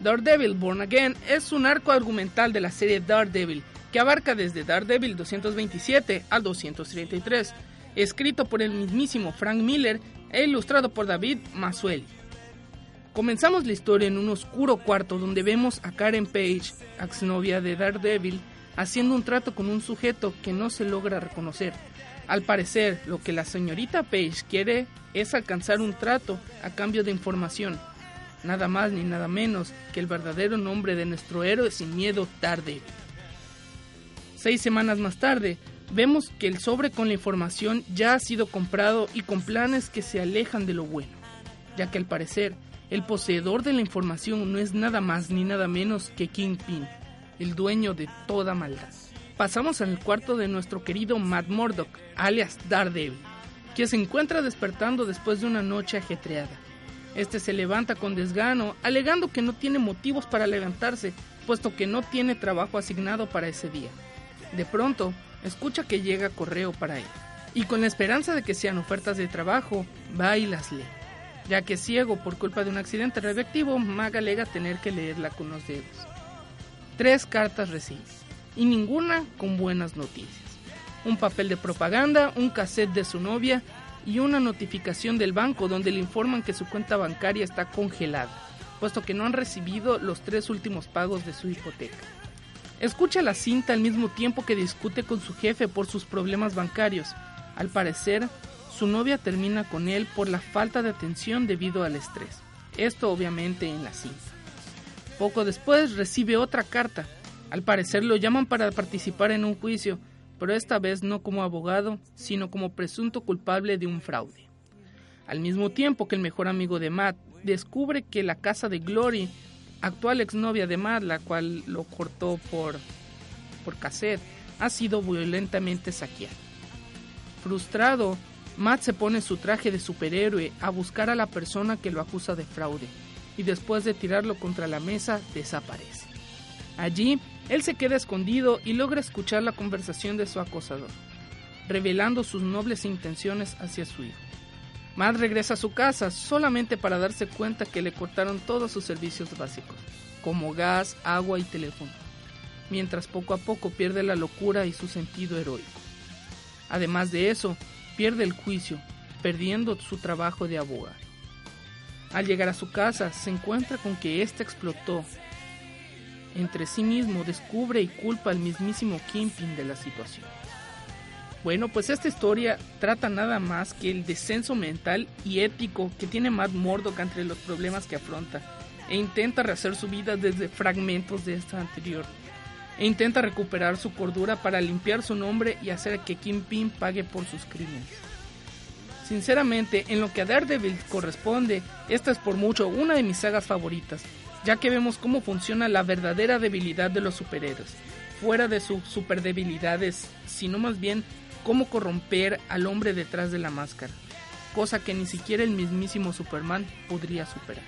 D: Daredevil Born Again es un arco argumental de la serie Daredevil que abarca desde Daredevil 227 al 233, escrito por el mismísimo Frank Miller e ilustrado por David Mazzueli. Comenzamos la historia en un oscuro cuarto donde vemos a Karen Page, exnovia de Daredevil, haciendo un trato con un sujeto que no se logra reconocer. Al parecer, lo que la señorita Page quiere es alcanzar un trato a cambio de información, nada más ni nada menos que el verdadero nombre de nuestro héroe sin miedo Daredevil. Seis semanas más tarde, vemos que el sobre con la información ya ha sido comprado y con planes que se alejan de lo bueno, ya que al parecer el poseedor de la información no es nada más ni nada menos que Kingpin, el dueño de toda maldad. Pasamos al cuarto de nuestro querido Matt Murdock, alias Daredevil, que se encuentra despertando después de una noche ajetreada. Este se levanta con desgano, alegando que no tiene motivos para levantarse, puesto que no tiene trabajo asignado para ese día. De pronto, escucha que llega correo para él, y con la esperanza de que sean ofertas de trabajo, va y las lee. Ya que ciego por culpa de un accidente radioactivo, Mag alega tener que leerla con los dedos. Tres cartas recibe, y ninguna con buenas noticias. Un papel de propaganda, un cassette de su novia y una notificación del banco donde le informan que su cuenta bancaria está congelada, puesto que no han recibido los tres últimos pagos de su hipoteca. Escucha la cinta al mismo tiempo que discute con su jefe por sus problemas bancarios. Al parecer, su novia termina con él por la falta de atención debido al estrés. Esto obviamente en la cinta. Poco después recibe otra carta. Al parecer lo llaman para participar en un juicio, pero esta vez no como abogado, sino como presunto culpable de un fraude. Al mismo tiempo que el mejor amigo de Matt descubre que la casa de Glory, actual exnovia de Matt, la cual lo cortó por, por cassette, ha sido violentamente saqueada. Frustrado, Matt se pone su traje de superhéroe a buscar a la persona que lo acusa de fraude y después de tirarlo contra la mesa desaparece. Allí, él se queda escondido y logra escuchar la conversación de su acosador, revelando sus nobles intenciones hacia su hijo. Matt regresa a su casa solamente para darse cuenta que le cortaron todos sus servicios básicos, como gas, agua y teléfono, mientras poco a poco pierde la locura y su sentido heroico. Además de eso, pierde el juicio, perdiendo su trabajo de abogado. Al llegar a su casa, se encuentra con que ésta explotó. Entre sí mismo descubre y culpa al mismísimo Kingpin de la situación. Bueno, pues esta historia trata nada más que el descenso mental y ético que tiene Matt Murdock entre los problemas que afronta e intenta rehacer su vida desde fragmentos de esta anterior e intenta recuperar su cordura para limpiar su nombre y hacer que Kingpin pague por sus crímenes. Sinceramente, en lo que a Daredevil corresponde, esta es por mucho una de mis sagas favoritas, ya que vemos cómo funciona la verdadera debilidad de los superhéroes, fuera de sus superdebilidades, sino más bien cómo corromper al hombre detrás de la máscara, cosa que ni siquiera el mismísimo Superman podría superar.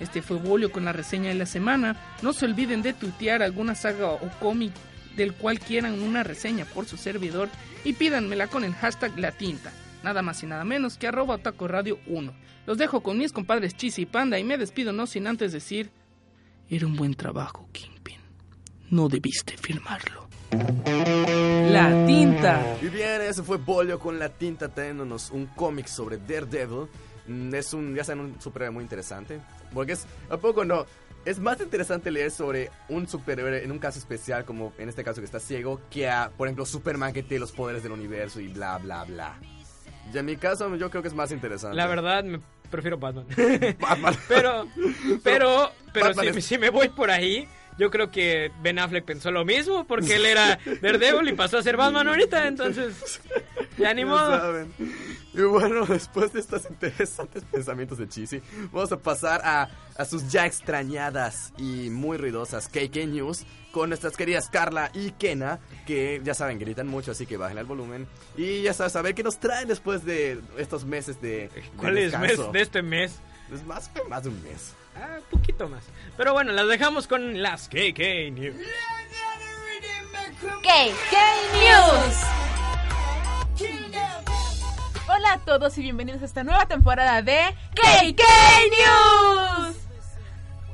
D: Este fue Bolio con la reseña de la semana. No se olviden de tuitear alguna saga o cómic del cual quieran una reseña por su servidor y pídanmela con el hashtag La Tinta. Nada más y nada menos que arroba Otaku Radio 1. Los dejo con mis compadres Chis y Panda y me despido no sin antes decir... Era un buen trabajo, Kingpin. No debiste firmarlo.
C: La tinta.
A: Y bien, eso fue Bolio con la tinta trayéndonos un cómic sobre Daredevil. Mm, Es un, ya saben, un superhéroe muy interesante. Porque es, ¿a poco no? Es más interesante leer sobre un superhéroe en un caso especial, como en este caso que está ciego, que a, por ejemplo, Superman que tiene los poderes del universo y bla, bla, bla. Y en mi caso, yo creo que es más interesante.
B: La verdad, me prefiero Batman. [LAUGHS]
A: Batman. [LAUGHS]
B: pero, pero, pero
A: Batman
B: si,
A: es-
B: si me voy por ahí, yo creo que Ben Affleck pensó lo mismo, porque él era Daredevil y pasó a ser Batman ahorita, entonces, ya ni modo.
A: saben. Y bueno, después de estos interesantes pensamientos de Cheesy, vamos a pasar a, a sus ya extrañadas y muy ruidosas KK News con nuestras queridas Carla y Kena, que ya saben, gritan mucho, así que bajen el volumen. Y ya sabes, a ver qué nos traen después de estos meses de, de
B: ¿Cuál es mes de este mes?
A: Es más, más de un mes.
B: Ah, poquito más. Pero bueno, las dejamos con las KK News.
E: KK News.
F: Hola a todos y bienvenidos a esta nueva temporada de
E: KK News.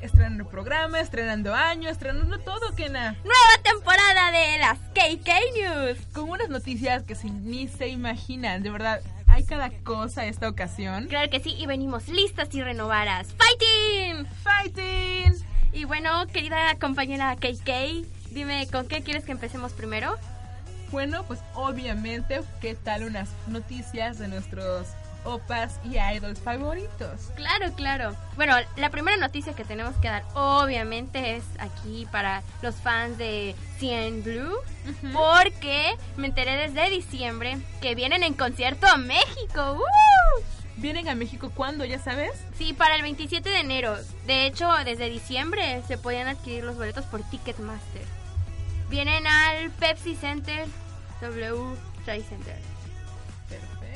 F: Estrenando programa, estrenando año, estrenando todo, Kena.
E: Nueva temporada de las KK News.
F: Con unas noticias que se- ni se imaginan, de verdad. Hay cada cosa esta ocasión.
E: Claro que sí, y venimos listas y renovadas. ¡Fighting!
F: Fighting.
E: Y bueno, querida compañera KK, dime, ¿con qué quieres que empecemos primero?
F: Bueno, pues obviamente, ¿qué tal unas noticias de nuestros opas y idols favoritos?
E: Claro, claro. Bueno, la primera noticia que tenemos que dar, obviamente, es aquí para los fans de CN Blue, porque me enteré desde diciembre que vienen en concierto a México. ¡Uh!
F: ¿Vienen a México cuándo, ya sabes?
E: Sí, para el 27 de enero. De hecho, desde diciembre se podían adquirir los boletos por Ticketmaster. Vienen al Pepsi Center W Trade Center.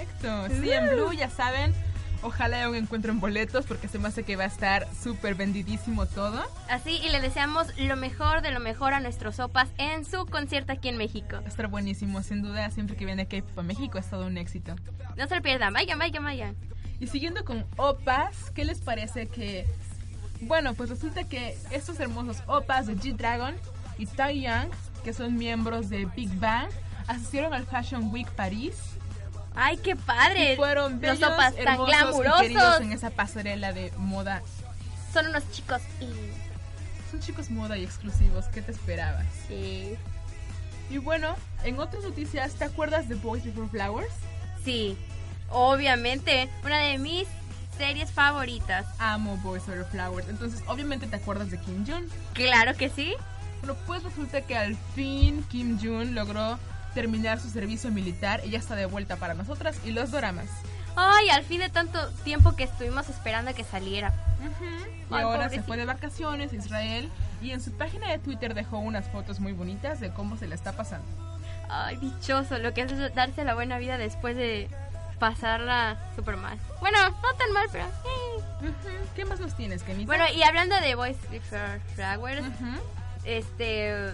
F: Perfecto. Sí, en Blue, ya saben. Ojalá aún encuentren boletos porque se me hace que va a estar súper vendidísimo todo.
E: Así, y le deseamos lo mejor de lo mejor a nuestros sopas en su concierto aquí en México.
F: Va a estar buenísimo, sin duda. Siempre que viene K-pop a México es todo un éxito.
E: No se lo pierdan, vayan, vayan, vayan.
F: Y siguiendo con opas, ¿qué les parece que... Bueno, pues resulta que estos hermosos opas de G-Dragon y Tai Young, que son miembros de Big Bang, asistieron al Fashion Week París
E: Ay, qué padre.
F: Y fueron
E: Los
F: bellos,
E: sopas tan glamurosos.
F: en esa pasarela de moda.
E: Son unos chicos y...
F: Son chicos moda y exclusivos. ¿Qué te esperabas?
E: Sí.
F: Y bueno, en otras noticias, ¿te acuerdas de Boys Before Flowers?
E: Sí. Obviamente, una de mis series favoritas.
F: Amo Boys Before Flowers. Entonces, obviamente te acuerdas de Kim Jong.
E: Claro que sí.
F: Bueno, pues resulta que al fin Kim Jong logró terminar su servicio militar y ya está de vuelta para nosotras y los doramas.
E: Ay, al fin de tanto tiempo que estuvimos esperando que saliera.
F: Y
E: Ay,
F: ahora se fue de vacaciones a Israel y en su página de Twitter dejó unas fotos muy bonitas de cómo se le está pasando.
E: Ay, dichoso, lo que es darse la buena vida después de pasarla súper mal. Bueno, no tan mal, pero... eh.
F: ¿Qué más nos tienes, Kenita?
E: Bueno, y hablando de Boys Before Flowers,
F: Ujú.
E: este...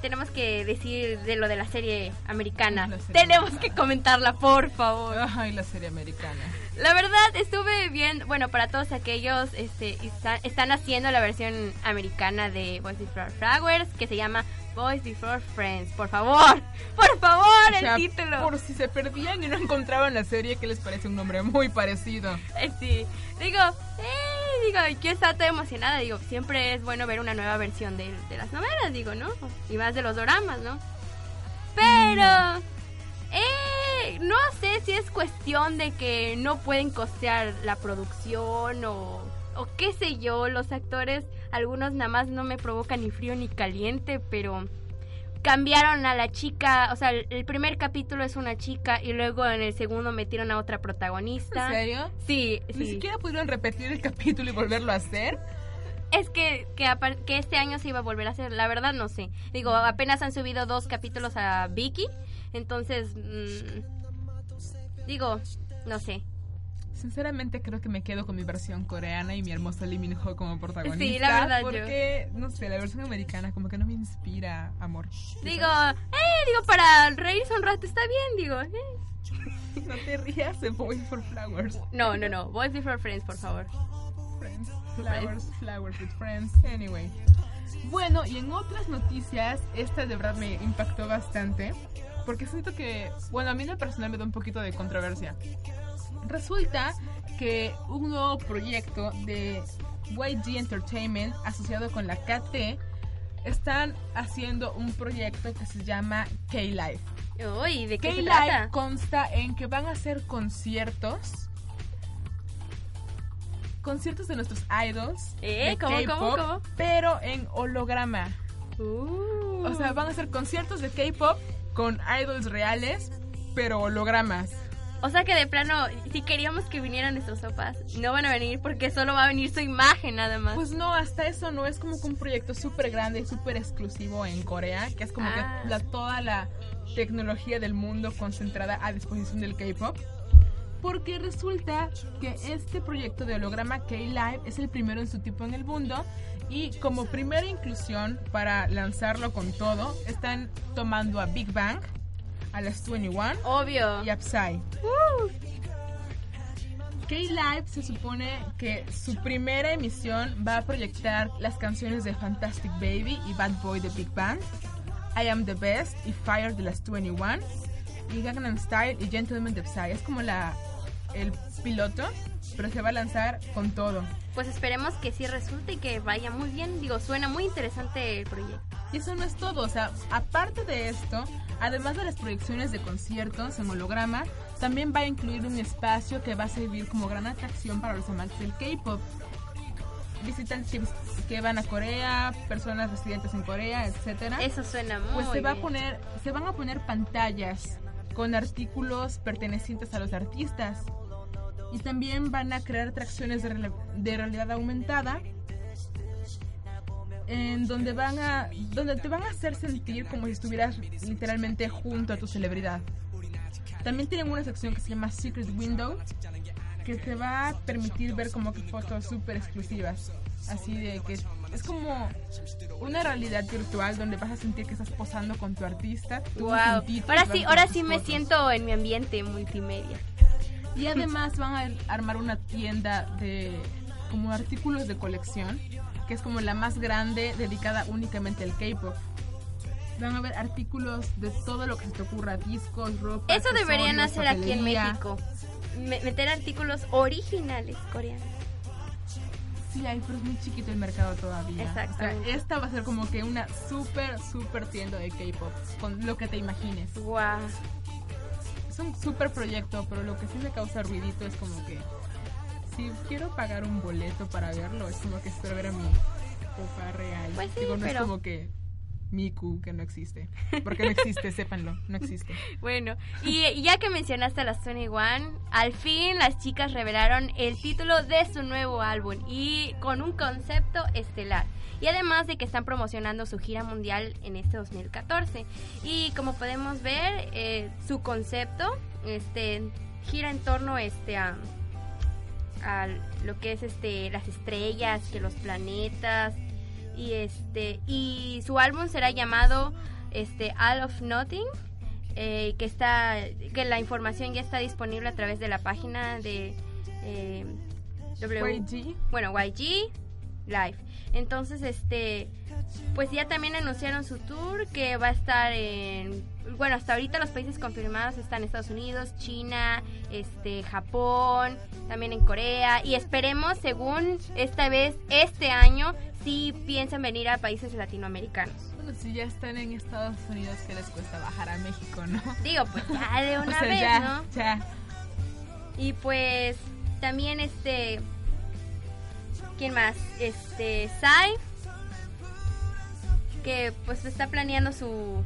E: Tenemos que decir de lo de la serie americana.
F: La serie
E: Tenemos
F: americana.
E: que comentarla, por favor.
F: Ay, la serie americana.
E: La verdad, estuve bien, bueno, para todos aquellos este, está- están haciendo la versión americana de Boys Before Flowers, que se llama Boys Before Friends. Por favor, [LAUGHS] por favor,
F: O sea,
E: el título.
F: por si se perdían y no encontraban la serie, que les parece un nombre muy parecido.
E: Eh, sí, digo, eh, digo, yo estaba toda emocionada, digo, siempre es bueno ver una nueva versión de, de las novelas, digo, ¿no? Y más de los doramas, ¿no? Pero, eh, no sé si es cuestión de que no pueden costear la producción o, o qué sé yo, los actores, algunos nada más no me provocan ni frío ni caliente, pero cambiaron a la chica, o sea, el, primer capítulo es una chica y luego en el segundo metieron a otra protagonista.
F: ¿En serio?
E: Sí,
F: Ni
E: sí.
F: siquiera pudieron repetir el [LAUGHS] capítulo y volverlo a hacer.
E: Es que, que, que este año se iba a volver a hacer, la verdad no sé. Digo, apenas han subido dos capítulos a Vicky, entonces, mm, digo, no sé.
F: Sinceramente creo que me quedo con mi versión coreana y mi hermosa Lee Min Ho como protagonista.
E: Sí, la verdad, yo-
F: Porque, no sé, la versión americana como que no me inspira amor.
E: Digo, eh, digo, para reírse un rato está bien, digo. eh. [LAUGHS]
F: No te rías de Boys for Flowers.
E: No, no, no, Boys Before Friends, por favor.
F: Friends. Flowers, flowers with friends. Anyway. Bueno, y en otras noticias, esta de verdad me impactó bastante. Porque siento que, bueno, a mí en lo personal me da un poquito de controversia. Resulta que un nuevo proyecto de YG Entertainment asociado con la KT están haciendo un proyecto que se llama K-Life.
E: Uy, ¿de qué
F: K-Life consta en que van a hacer conciertos. Conciertos de nuestros idols.
E: Eh,
F: de
E: ¿cómo, cómo, cómo?
F: Pero en holograma.
E: Uh.
F: O sea, van a hacer conciertos de K-pop con idols reales, pero hologramas.
E: O sea que de plano, si queríamos que vinieran nuestros papás, no van a venir porque solo va a venir su imagen nada más.
F: Pues no, hasta eso no es como que un proyecto súper grande y súper exclusivo en Corea, que es como
E: Ah.
F: que la, toda la tecnología del mundo concentrada a disposición del K-pop. Porque resulta que este proyecto de holograma K-Live es el primero en su tipo en el mundo y como primera inclusión para lanzarlo con todo, están tomando a Big Bang, a las 21
E: Obvio.
F: y a Psy. K-Live se supone que su primera emisión va a proyectar las canciones de Fantastic Baby y Bad Boy de Big Bang, I Am the Best y Fire de las 21, y Gangnam Style y Gentleman de Psy. Es como la el piloto, pero se va a lanzar con todo.
E: Pues esperemos que sí resulte y que vaya muy bien. Digo, suena muy interesante el proyecto.
F: Y eso no es todo, o sea, aparte de esto, además de las proyecciones de conciertos en holograma, también va a incluir un espacio que va a servir como gran atracción para los amantes del K-pop. Visitantes que, que van a Corea, personas residentes en Corea, etcétera.
E: Eso suena muy
F: Pues se va a
E: bien.
F: poner, se van a poner pantallas con artículos pertenecientes a los artistas. Y también van a crear atracciones de, de realidad aumentada en donde van a donde te van a hacer sentir como si estuvieras literalmente junto a tu celebridad. También tienen una sección que se llama Secret Window que te va a permitir ver como que fotos súper exclusivas. Así de que es como una realidad virtual donde vas a sentir que estás posando con tu artista.
E: Wow. Ahora sí, ahora sí me
F: fotos.
E: siento en mi ambiente multimedia.
F: Y además van a armar una tienda de como artículos de colección, que es como la más grande dedicada únicamente al K-pop. van a haber artículos de todo lo que se te ocurra, discos, ropa.
E: Eso deberían hacer aquí en
F: papelería.
E: México. Me- meter artículos originales coreanos.
F: Sí, hay, pero es muy chiquito el mercado todavía.
E: Exactamente.
F: O sea, esta va a ser como que una súper, súper tienda de K-pop, con lo que te imagines.
E: Guau.
F: Es un súper proyecto, pero lo que sí me causa ruidito es como que si quiero pagar un boleto para verlo, es como que espero ver a mi papá real.
E: Pues sí,
F: Digo, no
E: pero-
F: es como que Miku, que no existe. [LAUGHS] Porque no existe, sépanlo, no existe.
E: Bueno, y, y ya que mencionaste a las 21, al fin las chicas revelaron el título de su nuevo álbum y con un concepto estelar. Y además de que están promocionando su gira mundial en este 2014. Y como podemos ver, eh, su concepto este, gira en torno este, a, a lo que es este, las estrellas, que los planetas. Y, este, y su álbum será llamado este, All of Nothing eh, que está que la información ya está disponible a través de la página de eh, W
F: YG,
E: bueno YG Live. Entonces este pues ya también anunciaron su tour que va a estar en bueno hasta ahorita los países confirmados están Estados Unidos China este Japón también en Corea y esperemos según esta vez este año si piensan venir a países latinoamericanos
F: bueno, si ya están en Estados Unidos, ¿qué les cuesta bajar a México, no?
E: digo pues ya de [LAUGHS]
F: O
E: una
F: sea,
E: vez
F: ya,
E: no
F: ya.
E: Y pues también este ¿quién más? Este Sai que pues está planeando su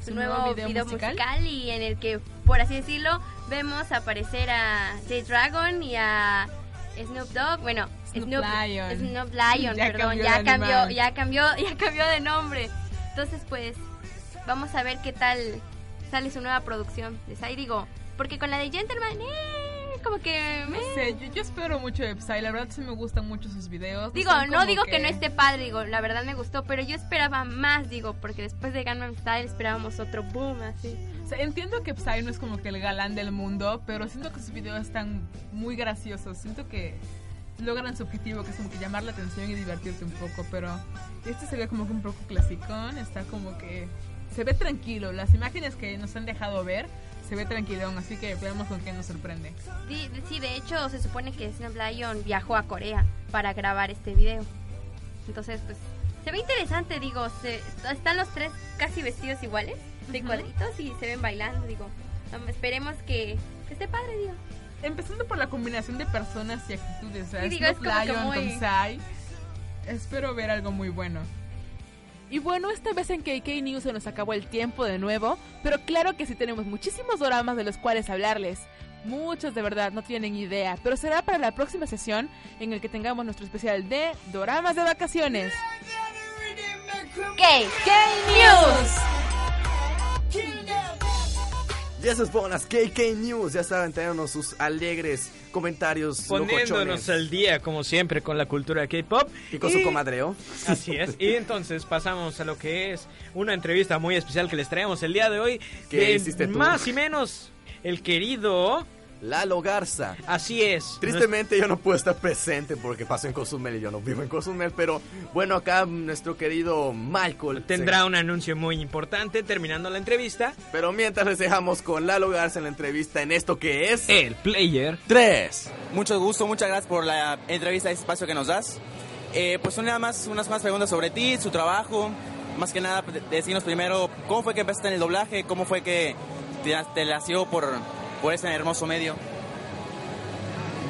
E: su,
F: ¿Su
E: nuevo,
F: nuevo
E: video,
F: video
E: musical?
F: musical?
E: y en el que por así decirlo vemos aparecer a J-Dragon y a Snoop Dogg, bueno,
F: Snoop
E: Snoop,
F: Lion.
E: Snoop Lion, [LAUGHS]
F: Ya
E: perdón,
F: cambió
E: ya cambió,
F: animal.
E: ya cambió, [LAUGHS] ya cambió de nombre. Entonces, pues vamos a ver qué tal sale su nueva producción de Sai, digo, porque con la de Gentleman, eh, como que
F: No
E: meh.
F: sé, yo, yo espero mucho de Psy, la verdad sí me gustan mucho sus videos.
E: Digo, no digo que... no esté padre, digo, la verdad me gustó, pero yo esperaba más, digo, porque después de Gangnam Style esperábamos otro boom así.
F: O sea, entiendo que Psy no es como que el galán del mundo, pero siento que sus videos están muy graciosos. Siento que logran su objetivo, que es como que llamar la atención y divertirte un poco, pero este se ve como que un poco clasicón, está como que se ve tranquilo. Las imágenes que nos han dejado ver se ve tranquilón, así que veamos con qué nos sorprende.
E: Sí, de- sí, de hecho se supone que Snoop Lion viajó a Corea para grabar este video. Entonces, pues, se ve interesante, digo, se- están los tres casi vestidos iguales, de
F: Ujú.
E: cuadritos y se ven bailando, digo. esperemos que, que esté padre, digo.
F: Empezando por la combinación de personas y actitudes, o sea,
E: Sí, digo,
F: Lion
E: muy-
F: con Psy, espero ver algo muy bueno.
G: Y bueno, esta vez en KK News se nos acabó el tiempo de nuevo, pero claro que sí tenemos muchísimos doramas de los cuales hablarles. Muchos de verdad no tienen idea, pero será para la próxima sesión en el que tengamos nuestro especial de doramas de vacaciones.
E: ¿Qué? News.
A: Ya se ponen las KK News, ya saben, trayéndonos sus alegres comentarios
B: Poniéndonos
A: locochones.
B: al día, como siempre, con la cultura K-pop.
A: Y con su comadreo.
B: Así es. Y entonces pasamos a lo que es una entrevista muy especial que les traemos el día de hoy.
A: ¿Qué
B: de
A: hiciste tú?
B: Más y menos el querido.
A: Lalo Garza.
B: Así es.
A: Tristemente yo no puedo estar presente porque paso en Cozumel y yo no vivo en Cozumel, pero bueno, acá nuestro querido Michael
B: Tendrá
A: se-
B: un anuncio muy importante terminando la entrevista.
A: Pero mientras les dejamos con Lalo Garza en la entrevista en esto que es...
B: El player.
A: 3.
H: Mucho gusto, muchas gracias por la entrevista, este espacio que nos das. Eh, pues nada más, unas más preguntas sobre ti, su trabajo. Más que nada, de- decirnos primero, ¿cómo fue que empezaste en el doblaje? ¿Cómo fue que te, te nació por, por ese hermoso medio?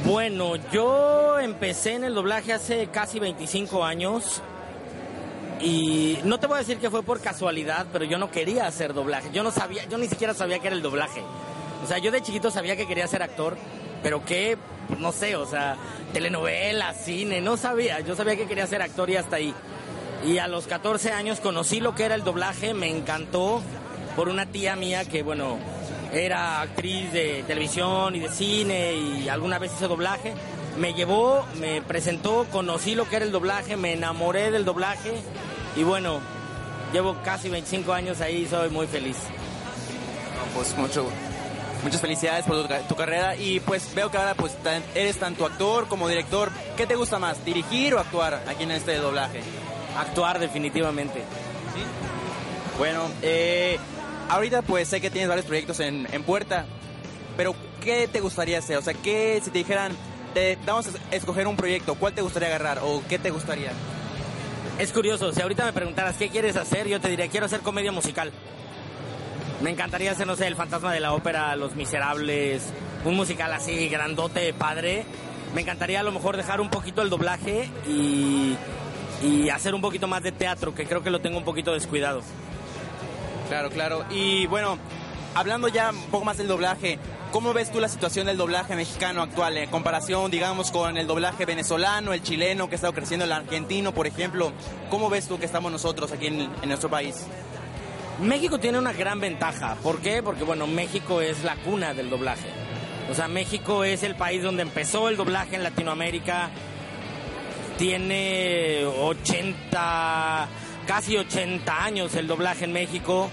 I: Bueno, yo empecé en el doblaje hace casi 25 años y no te voy a decir que fue por casualidad, pero yo no quería hacer doblaje. Yo no sabía, yo ni siquiera sabía que era el doblaje. O sea, yo de chiquito sabía que quería ser actor, pero que, no sé, o sea, telenovela, cine, no sabía. Yo sabía que quería ser actor y hasta ahí. Y a los 14 años conocí lo que era el doblaje, me encantó por una tía mía que, bueno, era actriz de televisión y de cine y alguna vez hizo doblaje. Me llevó, me presentó, conocí lo que era el doblaje, me enamoré del doblaje y bueno, llevo casi 25 años ahí y soy muy feliz.
H: No, pues mucho, muchas felicidades por tu, ca- tu carrera y pues veo que ahora pues tan- eres tanto actor como director. ¿Qué te gusta más, dirigir o actuar aquí en este doblaje?
I: Actuar definitivamente.
H: Bueno, eh, ahorita pues sé que tienes varios proyectos en, en puerta, pero ¿qué te gustaría hacer? O sea, ¿qué si te dijeran, te vamos a escoger un proyecto, ¿cuál te gustaría agarrar o qué te gustaría?
I: Es curioso, si ahorita me preguntaras qué quieres hacer, yo te diría, quiero hacer comedia musical. Me encantaría hacer, no sé, El Fantasma de la Ópera, Los Miserables, un musical así, grandote, padre. Me encantaría a lo mejor dejar un poquito el doblaje y, y hacer un poquito más de teatro, que creo que lo tengo un poquito descuidado.
H: Claro, claro. Y bueno, hablando ya un poco más del doblaje, ¿cómo ves tú la situación del doblaje mexicano actual en comparación, digamos, con el doblaje venezolano, el chileno que ha estado creciendo, el argentino, por ejemplo? ¿Cómo ves tú que estamos nosotros aquí en, en nuestro país?
I: México tiene una gran ventaja. ¿Por qué? Porque, bueno, México es la cuna del doblaje. O sea, México es el país donde empezó el doblaje en Latinoamérica. Tiene 80, casi 80 años el doblaje en México.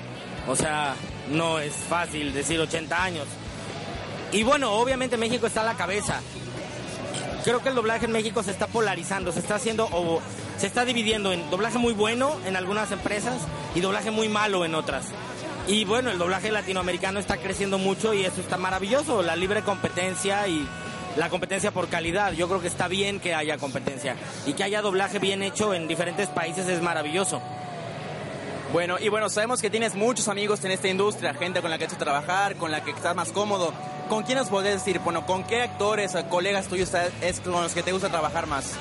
I: O sea, no es fácil decir 80 años. Y bueno, obviamente México está a la cabeza. Creo que el doblaje en México se está polarizando, se está haciendo o se está dividiendo en doblaje muy bueno en algunas empresas y doblaje muy malo en otras. Y bueno, el doblaje latinoamericano está creciendo mucho y eso está maravilloso, la libre competencia y la competencia por calidad. Yo creo que está bien que haya competencia y que haya doblaje bien hecho en diferentes países es maravilloso.
H: Bueno, y bueno, sabemos que tienes muchos amigos en esta industria, gente con la que has hecho trabajar, con la que estás más cómodo. ¿Con quién nos podés decir? Bueno, ¿con qué actores o colegas tuyos es con los que te gusta trabajar más?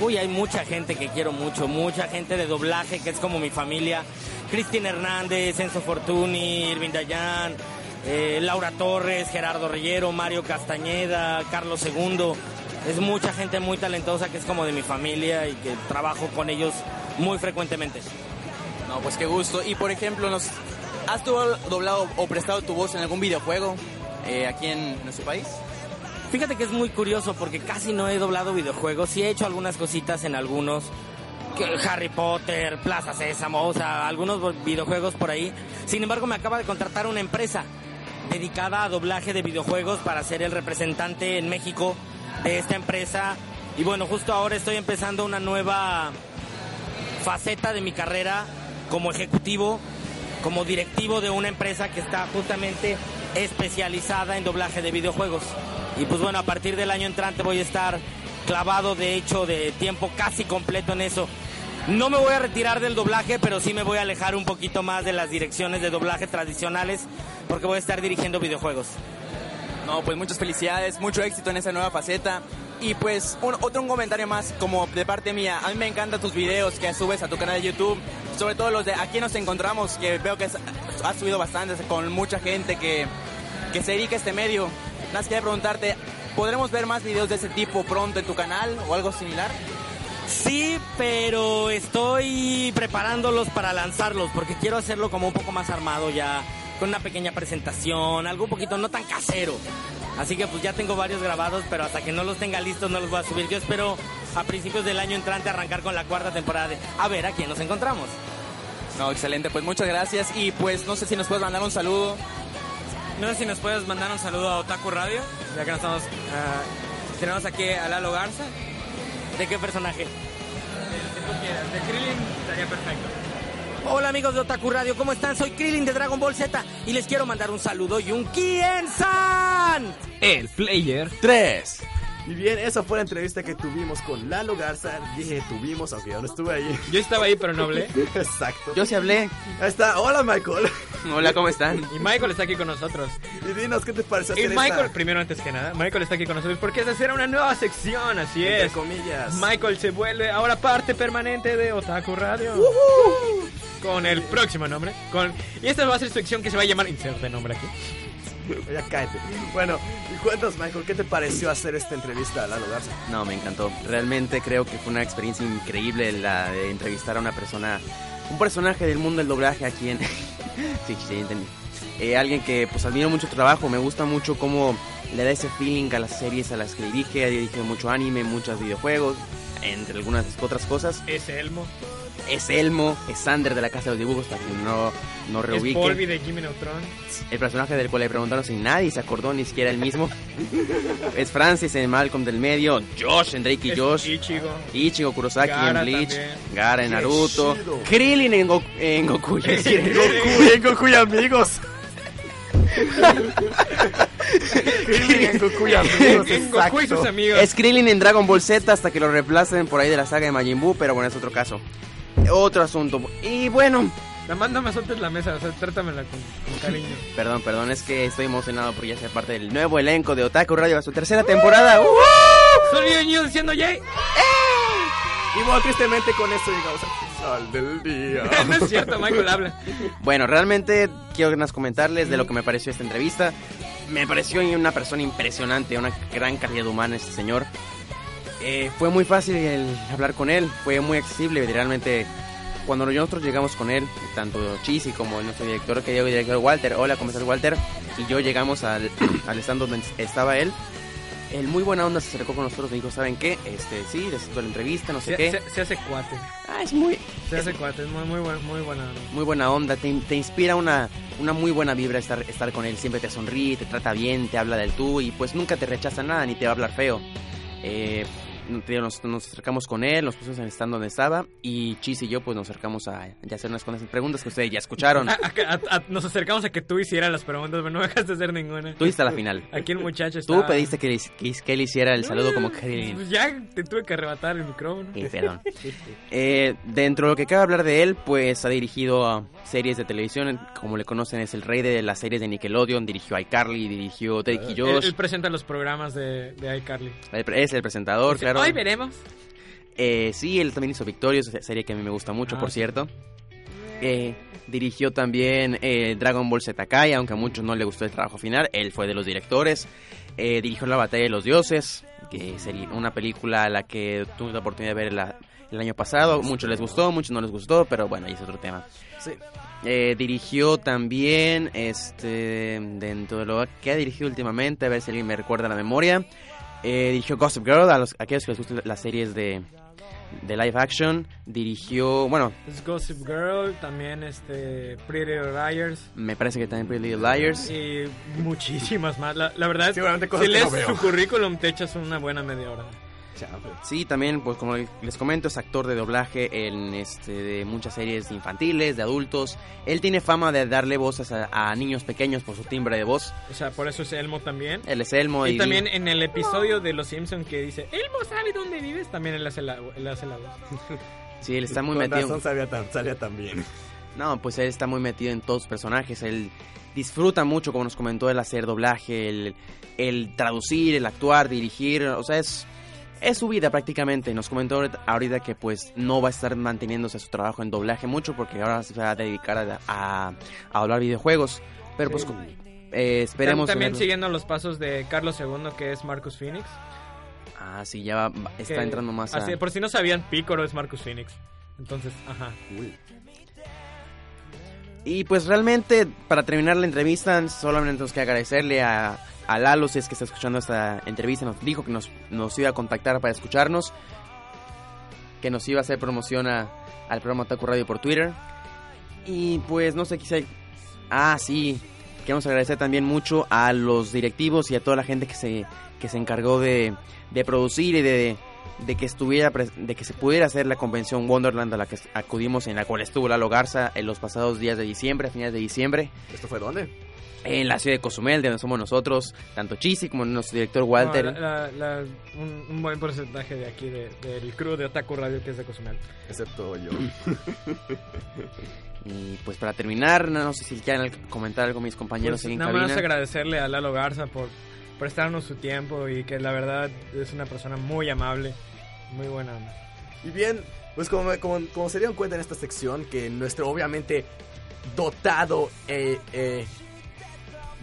I: Uy, hay mucha gente que quiero mucho, mucha gente de doblaje que es como mi familia. Cristina Hernández, Enzo Fortuni, Irving Dayan, eh, Laura Torres, Gerardo Reyero, Mario Castañeda, Carlos II. Es mucha gente muy talentosa que es como de mi familia y que trabajo con ellos muy frecuentemente.
H: No, pues qué gusto. Y por ejemplo, nos ¿has tú doblado o prestado tu voz en algún videojuego eh, aquí en nuestro país?
I: Fíjate que es muy curioso porque casi no he doblado videojuegos. Sí he hecho algunas cositas en algunos. Harry Potter, Plaza Sésamo, o sea, algunos videojuegos por ahí. Sin embargo, me acaba de contratar una empresa dedicada a doblaje de videojuegos para ser el representante en México de esta empresa. Y bueno, justo ahora estoy empezando una nueva faceta de mi carrera como ejecutivo, como directivo de una empresa que está justamente especializada en doblaje de videojuegos. Y pues bueno, a partir del año entrante voy a estar clavado de hecho de tiempo casi completo en eso. No me voy a retirar del doblaje, pero sí me voy a alejar un poquito más de las direcciones de doblaje tradicionales porque voy a estar dirigiendo videojuegos.
H: No, pues muchas felicidades, mucho éxito en esa nueva faceta. Y pues otro un comentario más como de parte mía. A mí me encantan tus videos que subes a tu canal de YouTube. Sobre todo los de aquí nos encontramos, que veo que has subido bastantes con mucha gente que, que se dedica a este medio. Nada más quería preguntarte, ¿podremos ver más videos de ese tipo pronto en tu canal o algo similar?
I: Sí, pero estoy preparándolos para lanzarlos porque quiero hacerlo como un poco más armado ya, con una pequeña presentación, algo un poquito no tan casero. Así que pues ya tengo varios grabados, pero hasta que no los tenga listos no los voy a subir. Yo espero a principios del año entrante arrancar con la cuarta temporada de A ver a quién nos encontramos.
H: No, excelente, pues muchas gracias y pues no sé si nos puedes mandar un saludo.
B: No sé si nos puedes mandar un saludo a Otaku Radio, ya que nos estamos, uh, tenemos aquí a Lalo Garza.
I: ¿De qué personaje?
B: Tú quieras, de Krillin estaría perfecto.
I: Hola amigos de Otaku Radio, ¿cómo están? Soy Krillin de Dragon Ball Z y les quiero mandar un saludo y un Kien-san.
C: El Player
A: 3. Y bien, esa fue la entrevista que tuvimos con Lalo Garza. Dije tuvimos, aunque yo no estuve ahí.
B: Yo estaba ahí, pero no hablé. [LAUGHS]
A: Exacto.
H: Yo sí hablé.
A: Ahí está. Hola, Michael.
H: Hola, ¿cómo están?
B: Y Michael está aquí con nosotros.
A: Y dinos, ¿qué te pareció
B: Y
A: hacer
B: Michael,
A: esta-
B: primero antes que nada, Michael está aquí con nosotros porque esa será una nueva sección, así
A: entre
B: es.
A: comillas.
B: Michael se vuelve ahora parte permanente de Otaku Radio. Con el próximo nombre. Con... Y esta va a ser su sección que se va a llamar Inserte nombre aquí. [LAUGHS]
A: Ya cállate. Bueno, y cuéntanos, Michael, ¿qué te pareció hacer esta entrevista a Lalo Garza?
J: No, me encantó. Realmente creo que fue una experiencia increíble la de entrevistar a una persona, un personaje del mundo del doblaje aquí en... [LAUGHS] sí, sí, entendí. Eh, alguien que pues admiro mucho trabajo, me gusta mucho cómo le da ese feeling a las series a las que dirige, dirige mucho anime, muchos videojuegos, entre algunas otras cosas.
B: Ese Elmo.
J: Es Elmo, es Sander de la Casa de los Dibujos, para quien no, no
B: Es
J: reubique.
B: Polly de Jimmy Neutron.
J: El personaje del cual le preguntaron si nadie se acordó, ni siquiera el mismo. es Francis en Malcolm del Medio, Josh en Drake y
B: Es
J: Josh,
B: Ichigo.
J: Ichigo Kurosaki
B: Gara
J: en Bleach,
B: también.
J: Gara en Naruto. Krillin en, Go- en Goku. decir, en Goku.
A: En Goku y amigos. Krillin en Goku y amigos,
B: En Goku y sus amigos.
J: Es Krillin en Dragon Ball Z hasta que lo reemplacen por ahí de la saga de Majin Buu, pero bueno, es otro caso. Otro asunto. Y bueno,
B: Nada más no me sueltes la mesa, o sea, trátamela con, con cariño.
J: perdón, perdón, es que estoy emocionado por ya ser parte del nuevo elenco de Otaku Radio a su tercera temporada. ¡Uh!
B: Sonido de niños diciendo Jay.
A: Y bueno, tristemente con esto llegamos al final del día. [LAUGHS]
B: no es cierto, Michael habla.
J: Bueno, realmente quiero más comentarles de lo que me pareció esta entrevista. Me pareció una persona impresionante, una gran calidad humana este señor. Eh, fue muy fácil el hablar con él, fue muy accesible, literalmente. Cuando nosotros llegamos con él, tanto Chisi como nuestro director, querido director Walter, hola, ¿cómo estás Walter? Y yo llegamos al, [COUGHS] al stand donde estaba él. El muy buena onda se acercó con nosotros y dijo, ¿saben qué? Este, sí, les hizo la entrevista, no sé
B: Se,
J: qué.
B: se- se hace cuate.
J: Ah, es muy,
B: Se hace cuate, es muy, muy, buen- muy buena. onda.
J: muy buena onda, te, te inspira una, una muy buena vibra estar, estar con él, siempre te sonríe, te trata bien, te habla del tú y pues nunca te rechaza nada ni te va a hablar feo. Eh, nos, nos acercamos con él, nos pusimos en el stand donde estaba y Chis y yo pues nos acercamos a ya hacer unas cuantas preguntas que ustedes ya escucharon.
B: A- a- a- nos acercamos a que tú hicieras las preguntas, pero no dejaste de hacer ninguna.
J: Tú hiciste la final.
B: Aquí el muchacho
J: Tú
B: estaba-
J: pediste que, que, que él hiciera el saludo como Krillin.
B: Pues ya te tuve que arrebatar el micrófono.
J: Sí, perdón. [LAUGHS] Eh, dentro de lo que cabe hablar de él, pues ha dirigido a series de televisión, como le conocen es el rey de las series de Nickelodeon, dirigió iCarly, dirigió Drake y
B: Él,
J: Josh,
B: él presenta los programas de, de iCarly.
J: Es el presentador,
B: Dice,
J: claro.
B: Hoy veremos.
J: Eh, sí, él también hizo Victorious, serie que a mí me gusta mucho,
B: Ah,
J: por
B: sí.
J: cierto. Eh, dirigió también eh, Dragon Ball Z Kai, aunque a muchos no le gustó el trabajo final. Él fue de los directores. Eh, dirigió La Batalla de los Dioses, que sería una película a la que tuve la oportunidad de ver la- el año pasado. Muchos les gustó, muchos no les gustó, pero bueno, ahí es otro tema.
A: Sí.
J: Eh, dirigió también, este, dentro de lo que ha dirigido últimamente, a ver si alguien me recuerda la memoria. Eh, dirigió Gossip Girl, a, los, a aquellos que les gustan las series de, de live action. Dirigió, bueno,
B: Es Gossip Girl, también este Pretty Little Liars
J: me parece que también Pretty Little Liars.
B: y muchísimas más. La, la verdad, si
A: que
B: lees
A: no
B: su currículum te echas una buena media hora.
J: Sí, también, pues como les comento, es actor de doblaje en este de muchas series infantiles, de adultos. Él tiene fama de darle voces a, a niños pequeños por su timbre de voz.
B: O sea, por eso es Elmo también.
J: Él es Elmo y,
B: Y también en el episodio de Los Simpson que dice Elmo sabe dónde vives, también él hace la, él hace la voz. [LAUGHS]
J: sí, él está muy
A: Con
J: metido.
A: razón sabía tan, salía tan bien. [LAUGHS]
J: No, pues él está muy metido en todos los personajes. Él disfruta mucho, como nos comentó, el hacer doblaje, el, el traducir, el actuar, dirigir. O sea, es, es su vida prácticamente. Nos comentó ahorita- que pues no va a estar manteniéndose su trabajo en doblaje mucho porque ahora se va a dedicar a, a, a hablar videojuegos. Pero pues eh, esperemos...
B: Tam- También
J: verlo.
B: siguiendo los pasos de Carlos II, que es Marcus Phoenix.
J: Ah, sí, ya va- está
B: que-
J: entrando más a...
B: así, por si no sabían, Picoro es Marcus Phoenix. Entonces, ajá.
J: Y pues realmente, para terminar la entrevista, solamente tenemos que agradecerle a, a Lalo, si es que está escuchando esta entrevista, nos dijo que nos, nos iba a contactar para escucharnos, que nos iba a hacer promoción a- al programa Taco Radio por Twitter. Y pues no sé, quizá... Ah, sí, queremos agradecer también mucho a los directivos y a toda la gente que se, que se encargó de, de producir y de, de que estuviera de que se pudiera hacer la convención Wonderland a la que acudimos en la cual estuvo Lalo Garza en los pasados días de diciembre, a finales de diciembre,
A: ¿Esto fue dónde?
J: En la ciudad de Cozumel, de donde somos nosotros, tanto Chisi como nuestro director Walter.
B: No, la- la- la- un, un buen porcentaje de aquí, de- del crew de Otaku Radio, que es de Cozumel.
A: Excepto yo. [LAUGHS]
J: Y pues para terminar, no sé si quieren comentar algo mis compañeros
B: Pues,
J: en
B: nada
J: cabina.
B: más agradecerle a Lalo Garza por prestarnos su tiempo y que la verdad es una persona muy amable, muy buena.
A: Y bien, pues como, como, como se dieron cuenta en esta sección, que nuestro obviamente dotado e, eh,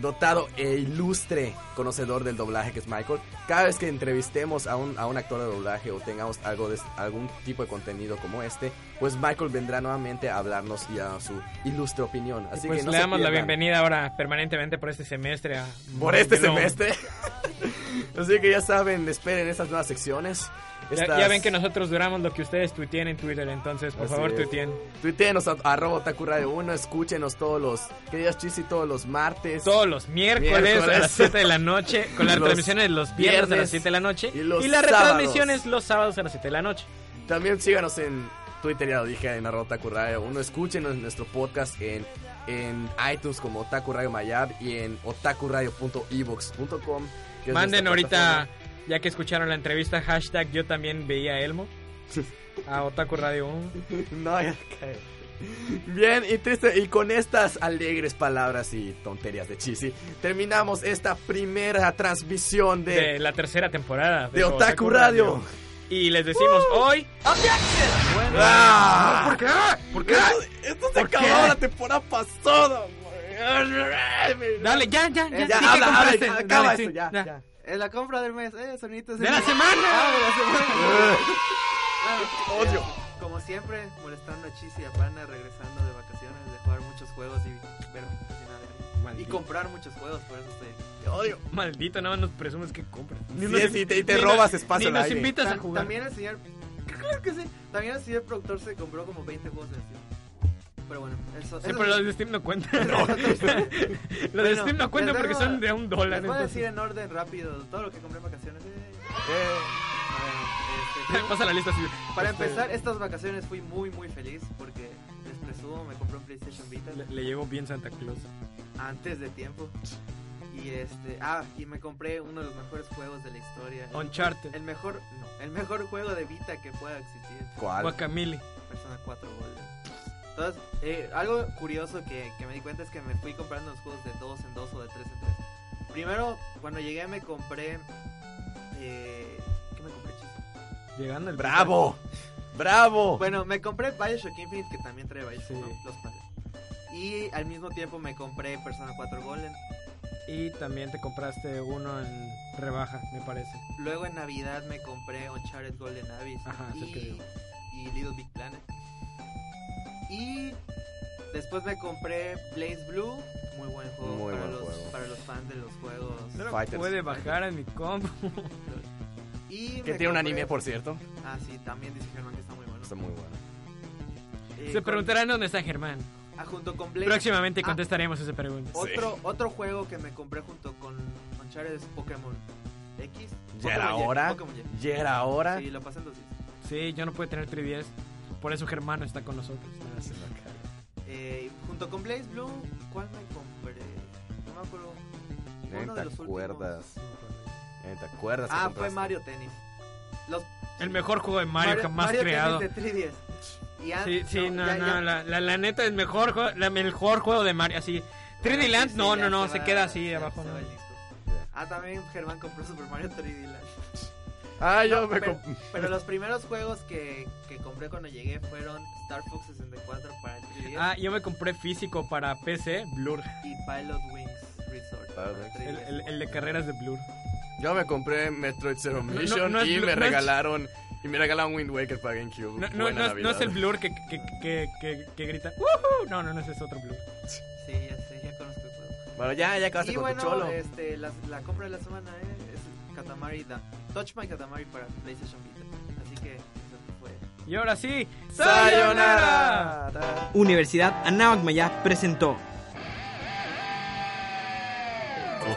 A: dotado e ilustre conocedor del doblaje que es Michael, cada vez que entrevistemos a un, a un actor de doblaje o tengamos algo de, algún tipo de contenido como este, pues Michael vendrá nuevamente a hablarnos y a su ilustre opinión. Así
B: pues
A: que no
B: le damos la bienvenida ahora permanentemente por este semestre a
A: por este semestre. [LAUGHS] Así que ya saben, esperen estas nuevas secciones.
B: Ya,
A: estas-
B: ya ven que nosotros duramos lo que ustedes tuiteen en Twitter, entonces por
A: Así
B: favor
A: es.
B: tuiteen.
A: Tuiteenos a arroba Otaku Radio 1, escúchenos todos los, que digas Chisi, todos los martes.
B: Todos los miércoles,
A: Miércoles.
B: a las 7 de la noche, con las
A: Los
B: transmisiones los viernes, a las 7 de la noche
A: y los
B: las retransmisiones los sábados a las 7 de la noche.
A: También síganos en Twitter, ya lo dije, en arroba Otaku Radio 1. Escúchenos en nuestro podcast en, en iTunes como Otaku Radio Mayab y en otakuradio.evox.com.
B: Manden ahorita. Ya que escucharon la entrevista, hashtag yo también veía a Elmo. A Otaku Radio 1. [LAUGHS]
A: No, ya cae. Bien, y, triste, y con estas alegres palabras y tonterías de Chisi, terminamos esta primera transmisión de,
B: de la tercera temporada
A: de Otaku Radio.
B: Y les decimos hoy.
A: ¡Ah!
B: ¿Por qué? ¿Por qué?
A: Esto, esto se
B: ¿Por
A: acabó
B: qué?
A: la temporada pasada.
B: Dale, ya, ya, ya.
A: Ya,
B: di que
A: habla, habla, ya,
B: Dale,
A: acaba
B: sí,
A: esto, ya,
B: ya.
A: ya.
K: Es la compra del mes, eh, sonitos.
B: ¡De la semana!
K: Ah, de la semana. [LAUGHS]
A: Odio.
K: Como siempre, molestando a Chis y a Pana, regresando de vacaciones, de jugar muchos juegos y ver nada Y comprar muchos juegos, por eso estoy.
A: Odio.
B: Maldito, no nos presumes que compras.
A: Sí,
B: nos-
A: sí, te- y te robas espacio al
B: nos
A: aire.
B: invitas a jugar.
K: También el señor. [LAUGHS] Claro que sí. También el señor productor se compró como 20 juegos de Steam. Pero bueno, eso.
B: Sí,
K: eso-
B: pero los de Steam no cuentan. [LAUGHS] Los de
K: Bueno,
B: Steam no cuentan porque son de un dólar.
K: Les voy a
B: entonces-
K: decir en orden rápido todo lo que compré en vacaciones. eh.
A: Eh,
K: A ver, este,
B: Pasa la lista así.
K: Para
B: Este,
K: empezar, estas vacaciones fui muy muy feliz porque les presumo, me compré un PlayStation Vita
B: Le, le llegó bien Santa Claus.
K: antes de tiempo. Y este, ah, y me compré uno de los mejores juegos de la historia.
B: Uncharted.
K: El mejor, no, el mejor juego de Vita que pueda existir.
A: ¿Cuál?
B: Guacamole.
K: Persona 4 Golden. Entonces, eh, algo curioso que, que me di cuenta es que me fui comprando los juegos de 2 en 2 o de 3 en 3. Primero, cuando llegué me compré... Eh, ¿Qué me compré, Chis?
B: Llegando el
A: ¡Bravo! ¡Bravo!
K: Bueno, me compré Bioshock Infinite, que también trae Bioshock,
B: Sí.
K: ¿no? Los padres. Y al mismo tiempo me compré Persona 4 Golden.
B: Y también te compraste uno en rebaja, me parece.
K: Luego en Navidad me compré Uncharted Golden Abyss.
B: Ajá, es el que
K: y,
B: digo.
K: y Little Big Planet. Y después me compré Blaze Blue. Muy buen juego,
A: Muy
K: para,
A: buen
K: los,
A: juego.
K: para los fans de los juegos.
B: No lo
A: Fighters.
B: puede bajar en mi compu. [LAUGHS]
K: Y
A: Que tiene un anime, por cierto.
K: Ah, sí, también dice Germán que está muy bueno.
A: Está muy bueno.
K: Eh,
B: Se
K: con-
B: preguntarán dónde está Germán.
K: ah, junto con Blaze.
B: Próximamente
K: Ah,
B: contestaremos esa pregunta.
K: Otro, otro juego que me compré junto con Uncharted es Pokémon X.
A: ¿Ya era hora? ¿Ya era hora?
K: Sí, lo pasé en dos días.
B: Sí, yo no puedo tener 3DS. Por eso Germán no está con nosotros.
K: Eh, junto con Blaze Blue, ¿cuál me compré? No me acuerdo. Uno
A: ¿Te
K: de los últimos.
A: acuerdas? ¿Te acuerdas? que
K: Ah, fue? Mario Tennis. Los
B: El mejor juego de Mario, jamás
K: Mario
B: creado.
K: Tennis de 3DS. Y an-
B: Sí, sí, no,
K: ya-
B: no,
K: ya-
B: La, la, la neta, el mejor, juego- la, el mejor juego de Mario. Así, 3D
K: Sí,
B: Land,
K: sí,
B: no, no, no, se,
K: va-
B: queda así abajo.
K: Ah, también Germán compró Super Mario 3D Land.
A: Ah, yo
K: No,
A: me
K: pero,
A: compré.
K: pero los [LAUGHS] primeros juegos que, que compré cuando llegué fueron Star Fox 64 para el 3DS
B: Ah, yo me compré físico para PC, Blur.
K: y Pilot Wings Resort. para
A: Pilot
K: el
B: El,
K: 3DS.
B: el, el de carreras de Blur.
A: Yo me compré Metroid Zero
B: no,
A: Mission
B: no
A: y me
B: no es-
A: regalaron y me regalaron Wind Waker para GameCube.
B: No, no,
A: Buena
B: no, es, no es el Blur que, que, que, que, que grita. "Woohoo". No, no, no, ese es otro Blur.
K: Sí, ya sé, ya conozco el juego.
A: Bueno, ya, ya acabaste
K: Y
A: con
K: bueno,
A: tu cholo.
K: este, la, la compra de la semana eh, es Katamari, da, Touch My Katamari para PlayStation Vita. Así que eso fue.
B: Y ahora sí,
A: ¡Sayonara!
I: Universidad Anáhuac Maya presentó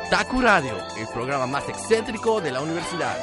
A: Otaku Radio, el programa más excéntrico de la universidad.